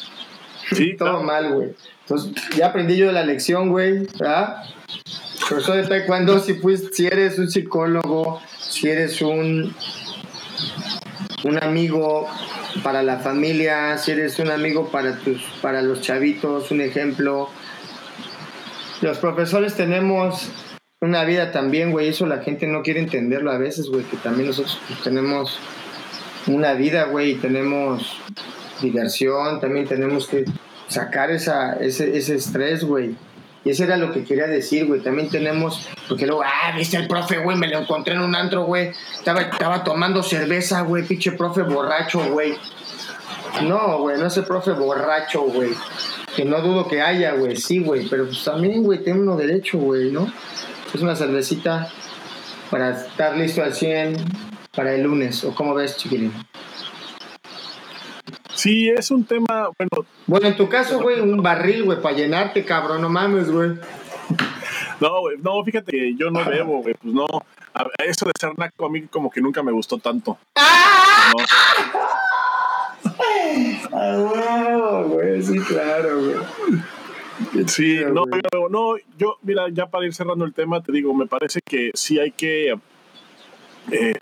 Sí, Todo mal, güey. Entonces, ya aprendí yo de la lección, güey, ¿verdad? Profesor de taekwondo, si, pues, si eres un psicólogo, si eres un, un amigo para la familia, si eres un amigo para, tus, para los chavitos, un ejemplo. Los profesores tenemos una vida también, güey. Eso la gente no quiere entenderlo a veces, güey. Que también nosotros pues, tenemos una vida, güey. Y tenemos diversión. También tenemos que sacar esa, ese, ese estrés, güey. Y eso era lo que quería decir, güey. También tenemos, porque luego, ah, viste el profe, güey, me lo encontré en un antro, güey. Estaba, estaba tomando cerveza, güey, pinche profe borracho, güey. No, güey, no es el profe borracho, güey. Que no dudo que haya, güey, sí, güey. Pero pues también, güey, tengo uno derecho, güey, ¿no? Es una cervecita para estar listo al 100 para el lunes. ¿O cómo ves, chiquilín? Sí, es un tema, bueno. Bueno, en tu caso, güey, un barril, güey, para llenarte, cabrón, no mames, güey. No, güey, no, fíjate que yo no bebo, güey, pues no. eso de ser naco a mí como que nunca me gustó tanto. ¡Ah! No. güey, sí, claro, güey. Sí, no, no, yo, mira, ya para ir cerrando el tema, te digo, me parece que sí hay que. Eh,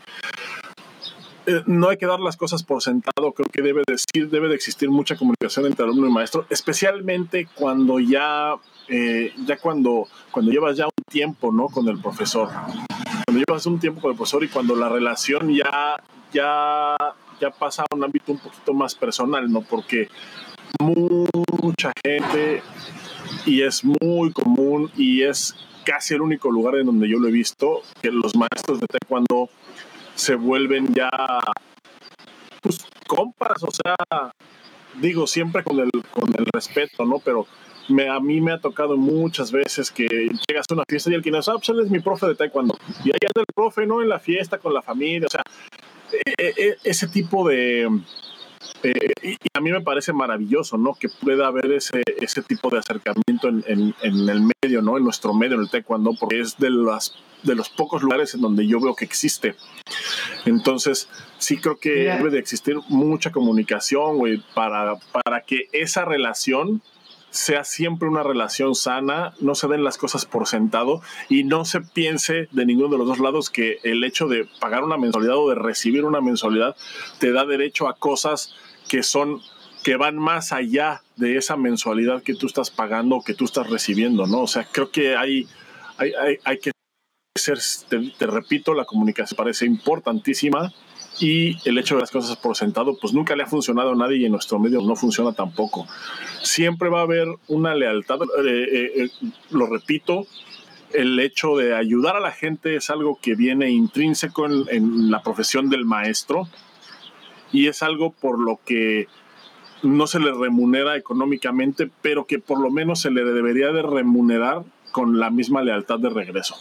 eh, no hay que dar las cosas por sentado, creo que debe decir, debe de existir mucha comunicación entre alumno y maestro, especialmente cuando ya, eh, ya cuando, cuando llevas ya un tiempo, ¿no? Con el profesor. Cuando llevas un tiempo con el profesor y cuando la relación ya, ya, ya pasa a un ámbito un poquito más personal, ¿no? Porque mucha gente y es muy común y es casi el único lugar en donde yo lo he visto que los maestros de taekwondo se vuelven ya pues compas, o sea, digo siempre con el con el respeto, ¿no? Pero me, a mí me ha tocado muchas veces que llegas a una fiesta y el que sabe, pues él es mi profe de taekwondo. Y ahí anda el profe, ¿no? En la fiesta con la familia. O sea, e, e, ese tipo de... Eh, y a mí me parece maravilloso, ¿no? Que pueda haber ese, ese tipo de acercamiento en, en, en, el medio, ¿no? En nuestro medio, en el taekwondo, porque es de, las, de los pocos lugares en donde yo veo que existe. Entonces, sí creo que debe de existir mucha comunicación, güey, para, para que esa relación sea siempre una relación sana, no se den las cosas por sentado y no se piense de ninguno de los dos lados que el hecho de pagar una mensualidad o de recibir una mensualidad te da derecho a cosas que son que van más allá de esa mensualidad que tú estás pagando o que tú estás recibiendo, ¿no? O sea, creo que hay, hay, hay, hay que ser, te, te repito, la comunicación parece importantísima y el hecho de las cosas por sentado, pues nunca le ha funcionado a nadie y en nuestro medio no funciona tampoco. Siempre va a haber una lealtad, eh, eh, eh, lo repito, el hecho de ayudar a la gente es algo que viene intrínseco en, en, la profesión del maestro y es algo por lo que no se le remunera económicamente, pero que por lo menos se le debería de remunerar con la misma lealtad de regreso.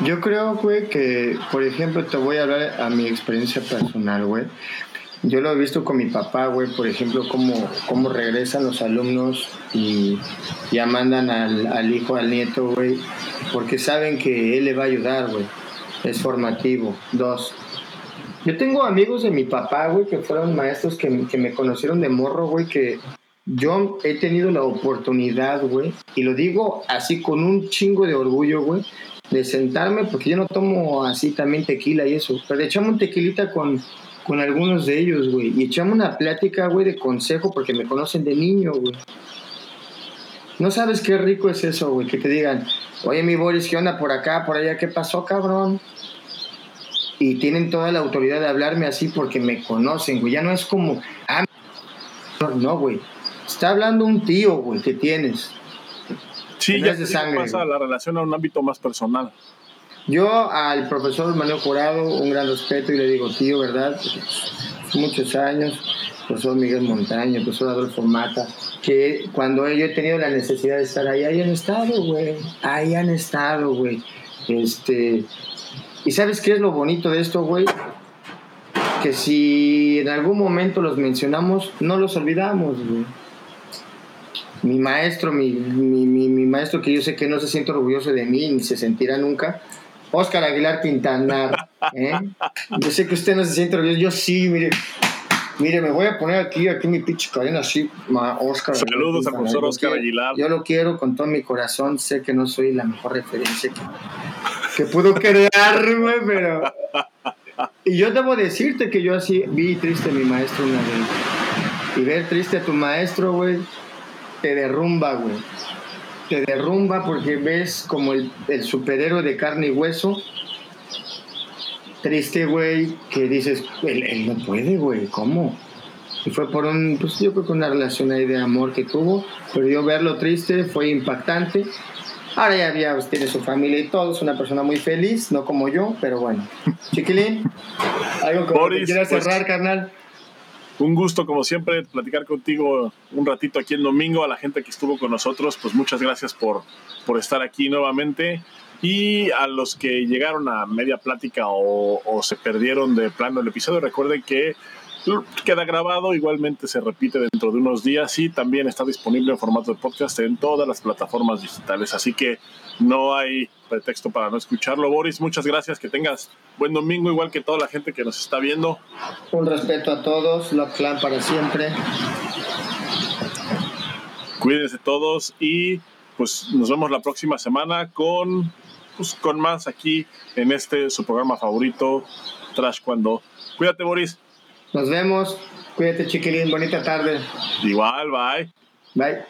Yo creo, güey, que, por ejemplo, te voy a hablar a mi experiencia personal, güey. Yo lo he visto con mi papá, güey, por ejemplo, cómo, cómo regresan los alumnos y ya mandan al, al hijo, al nieto, güey, porque saben que él le va a ayudar, güey. Es formativo. Dos. Yo tengo amigos de mi papá, güey, que fueron maestros que, que me conocieron de morro, güey, que yo he tenido la oportunidad, güey, y lo digo así con un chingo de orgullo, güey, de sentarme, porque yo no tomo así también tequila y eso, pero echamos un tequilita con, con algunos de ellos, güey, y echamos una plática, güey, de consejo, porque me conocen de niño, güey. No sabes qué rico es eso, güey, que te digan, oye, mi Boris, ¿qué onda por acá, por allá? ¿Qué pasó, cabrón? Y tienen toda la autoridad de hablarme así porque me conocen, güey. Ya no es como, ah, no, güey. Está hablando un tío, güey, que tienes. Sí, ya, de sangre, pasa güey. la relación a un ámbito más personal. Yo al profesor Manuel Jurado, un gran respeto y le digo, tío, ¿verdad? Muchos años, profesor Miguel Montaño, profesor Adolfo Mata, que cuando yo he tenido la necesidad de estar ahí, ahí han estado, güey. Ahí han estado, güey. Este, ¿Y sabes qué es lo bonito de esto, güey? Que si en algún momento los mencionamos, no los olvidamos, güey. Mi maestro, mi, mi, mi, mi, maestro que yo sé que no se siente orgulloso de mí ni se sentirá nunca, Oscar Aguilar Quintanar. ¿eh? Yo sé que usted no se siente orgulloso, yo sí, mire. Mire, me voy a poner aquí, aquí mi pinche cadena así, Oscar. Saludos al profesor Oscar Aguilar. Yo lo quiero con todo mi corazón, sé que no soy la mejor referencia que, que pudo crear, güey, pero... Y yo debo decirte que yo así vi triste a mi maestro una vez. Y ver triste a tu maestro, güey, te derrumba, güey. Te derrumba porque ves como el, el superhéroe de carne y hueso. Triste, güey, que dices, él, él no puede, güey, ¿cómo? Y fue por un, pues yo creo que una relación ahí de amor que tuvo, pero yo verlo triste fue impactante. Ahora ya, ya pues, tiene su familia y todo, es una persona muy feliz, no como yo, pero bueno. Chiquilín, algo como Boris, que quieras pues, cerrar, carnal. Un gusto, como siempre, platicar contigo un ratito aquí el domingo. A la gente que estuvo con nosotros, pues muchas gracias por, por estar aquí nuevamente. Y a los que llegaron a media plática o, o se perdieron de plano el episodio, recuerden que queda grabado, igualmente se repite dentro de unos días y también está disponible en formato de podcast en todas las plataformas digitales. Así que no hay pretexto para no escucharlo. Boris, muchas gracias, que tengas buen domingo, igual que toda la gente que nos está viendo. Un respeto a todos, Love Clan para siempre. Cuídense todos y pues nos vemos la próxima semana con, pues, con más aquí en este su programa favorito, Trash Cuando. Cuídate, Boris. Nos vemos. Cuídate, chiquilín. Bonita tarde. Igual, bye. Bye.